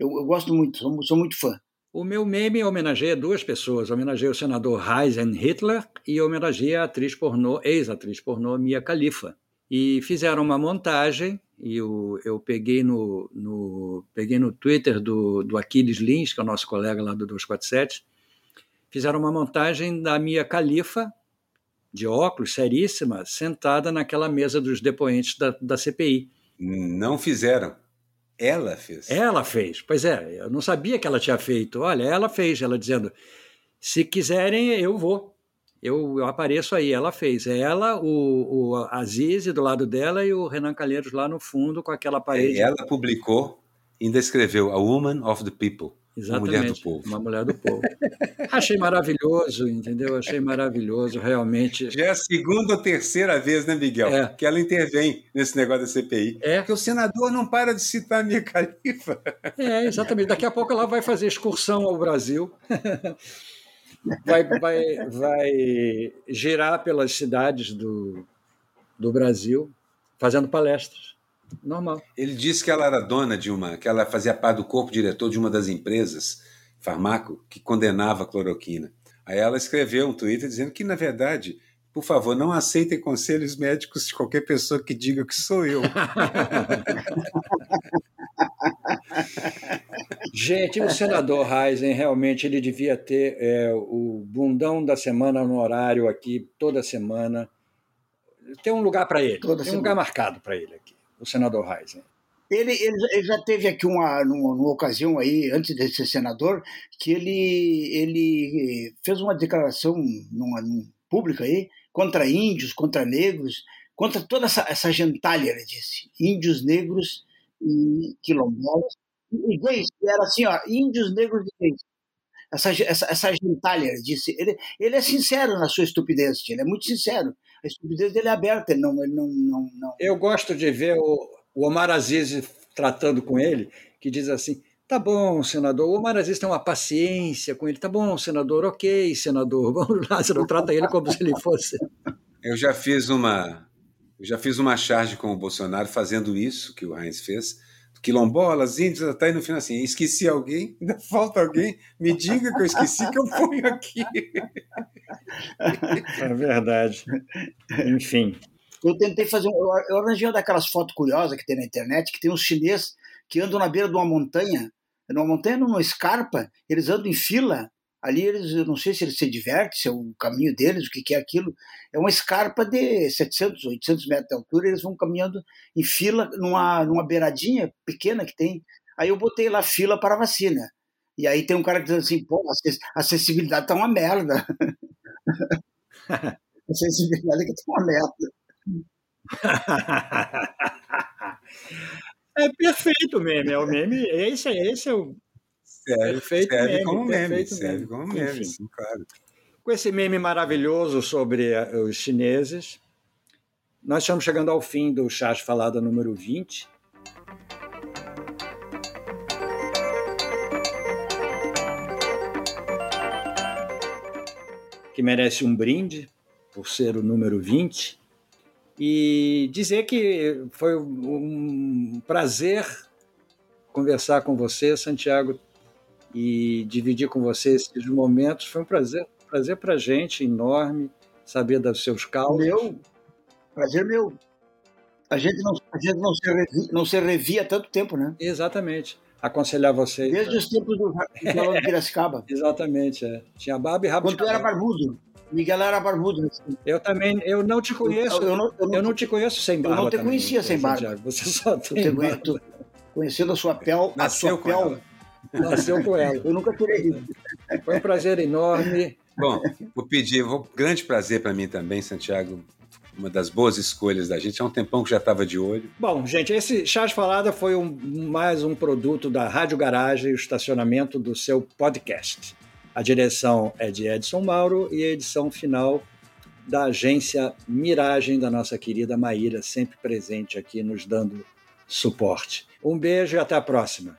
Eu, eu gosto muito, sou, sou muito fã. O meu meme homenageia duas pessoas. Homenageia o senador Heisen Hitler e homenageia a atriz pornô, ex-atriz pornô Mia Khalifa. E fizeram uma montagem, e eu, eu peguei, no, no, peguei no Twitter do, do Aquiles Lins, que é o nosso colega lá do 247, fizeram uma montagem da Mia Khalifa, de óculos, seríssima, sentada naquela mesa dos depoentes da, da CPI. Não fizeram. Ela fez. Ela fez. Pois é, eu não sabia que ela tinha feito. Olha, ela fez, ela dizendo: se quiserem, eu vou. Eu, eu apareço aí. Ela fez. É ela, o, o Aziz do lado dela e o Renan Calheiros lá no fundo com aquela parede. Ela publicou, ainda escreveu A Woman of the People. Exatamente, uma mulher do povo. Uma mulher do povo. Achei maravilhoso, entendeu? Achei maravilhoso, realmente. Já é a segunda ou terceira vez, né, Miguel? É. Que ela intervém nesse negócio da CPI. É. Porque o senador não para de citar a minha califa. É, exatamente. Daqui a pouco ela vai fazer excursão ao Brasil. Vai, vai, vai girar pelas cidades do, do Brasil, fazendo palestras normal. Ele disse que ela era dona de uma, que ela fazia parte do corpo diretor de uma das empresas, farmaco, que condenava a cloroquina. Aí ela escreveu um Twitter dizendo que, na verdade, por favor, não aceitem conselhos médicos de qualquer pessoa que diga que sou eu. Gente, o senador Heisen realmente ele devia ter é, o bundão da semana no horário aqui, toda semana. Tem um lugar para ele, toda tem semana. um lugar marcado para ele aqui o senador Heisen? Ele, ele, já teve aqui uma, numa, numa, ocasião aí, antes de ser senador, que ele, ele fez uma declaração numa, numa pública aí contra índios, contra negros, contra toda essa, essa gentalha, ele disse. Índios, negros e quilombolas. E gays, era assim, ó, índios, negros e gays. Essa, essa, essa gentalha, ele disse. Ele, ele é sincero na sua estupidez, ele é muito sincero a estupidez dele é aberta, ele não, ele não, não, não. Eu gosto de ver o, o Omar Aziz tratando com ele, que diz assim: Tá bom, senador. O Omar Aziz tem uma paciência com ele. Tá bom, senador. Ok, senador. Vamos lá. Você não trata ele como se ele fosse. Eu já fiz uma, eu já fiz uma charge com o Bolsonaro fazendo isso que o Heinz fez. Quilombolas, índios, até aí no final assim, esqueci alguém, ainda falta alguém, me diga que eu esqueci que eu ponho aqui. É verdade. Enfim. Eu tentei fazer. Um, eu arranjei uma daquelas fotos curiosas que tem na internet, que tem uns chineses que andam na beira de uma montanha, numa montanha, numa escarpa, eles andam em fila. Ali eles, eu não sei se eles se divertem, se é o caminho deles, o que, que é aquilo. É uma escarpa de 700, 800 metros de altura, eles vão caminhando em fila numa, numa beiradinha pequena que tem. Aí eu botei lá fila para vacina. E aí tem um cara que diz assim, pô, a acessibilidade tá uma merda. a sensibilidade que tá uma merda. é perfeito meme, é o meme, esse, esse é o serve, perfeito serve meme, como meme, serve como meme, sim, claro. Com esse meme maravilhoso sobre eh, os chineses, nós estamos chegando ao fim do Chás Falada número 20. que merece um brinde por ser o número 20 e dizer que foi um prazer conversar com você, Santiago, e dividir com você esses momentos. Foi um prazer, prazer para a gente enorme saber dos seus causos. Meu, prazer meu. A gente não, a gente não, se, revia, não se revia há tanto tempo, né? Exatamente. Aconselhar vocês. Desde os tempos do Salão de Piracicaba. Exatamente, é. Tinha barba e rabo Quando tu era barbudo. Miguel era barbudo. Assim. Eu também, eu não te conheço. Eu, eu, não, eu, não, eu não, te conheço sem barba. Eu não te também, conhecia sem barba. Você só tem barba. Conhecendo a sua pele, a sua pele. Nasceu com ela. Eu nunca tirei. Foi um prazer enorme. Bom, vou pedir, vou, grande prazer para mim também, Santiago. Uma das boas escolhas da gente. Há um tempão que já estava de olho. Bom, gente, esse Chás Falada foi um, mais um produto da Rádio Garagem, o estacionamento do seu podcast. A direção é de Edson Mauro e a edição final da agência Miragem, da nossa querida Maíra, sempre presente aqui nos dando suporte. Um beijo e até a próxima.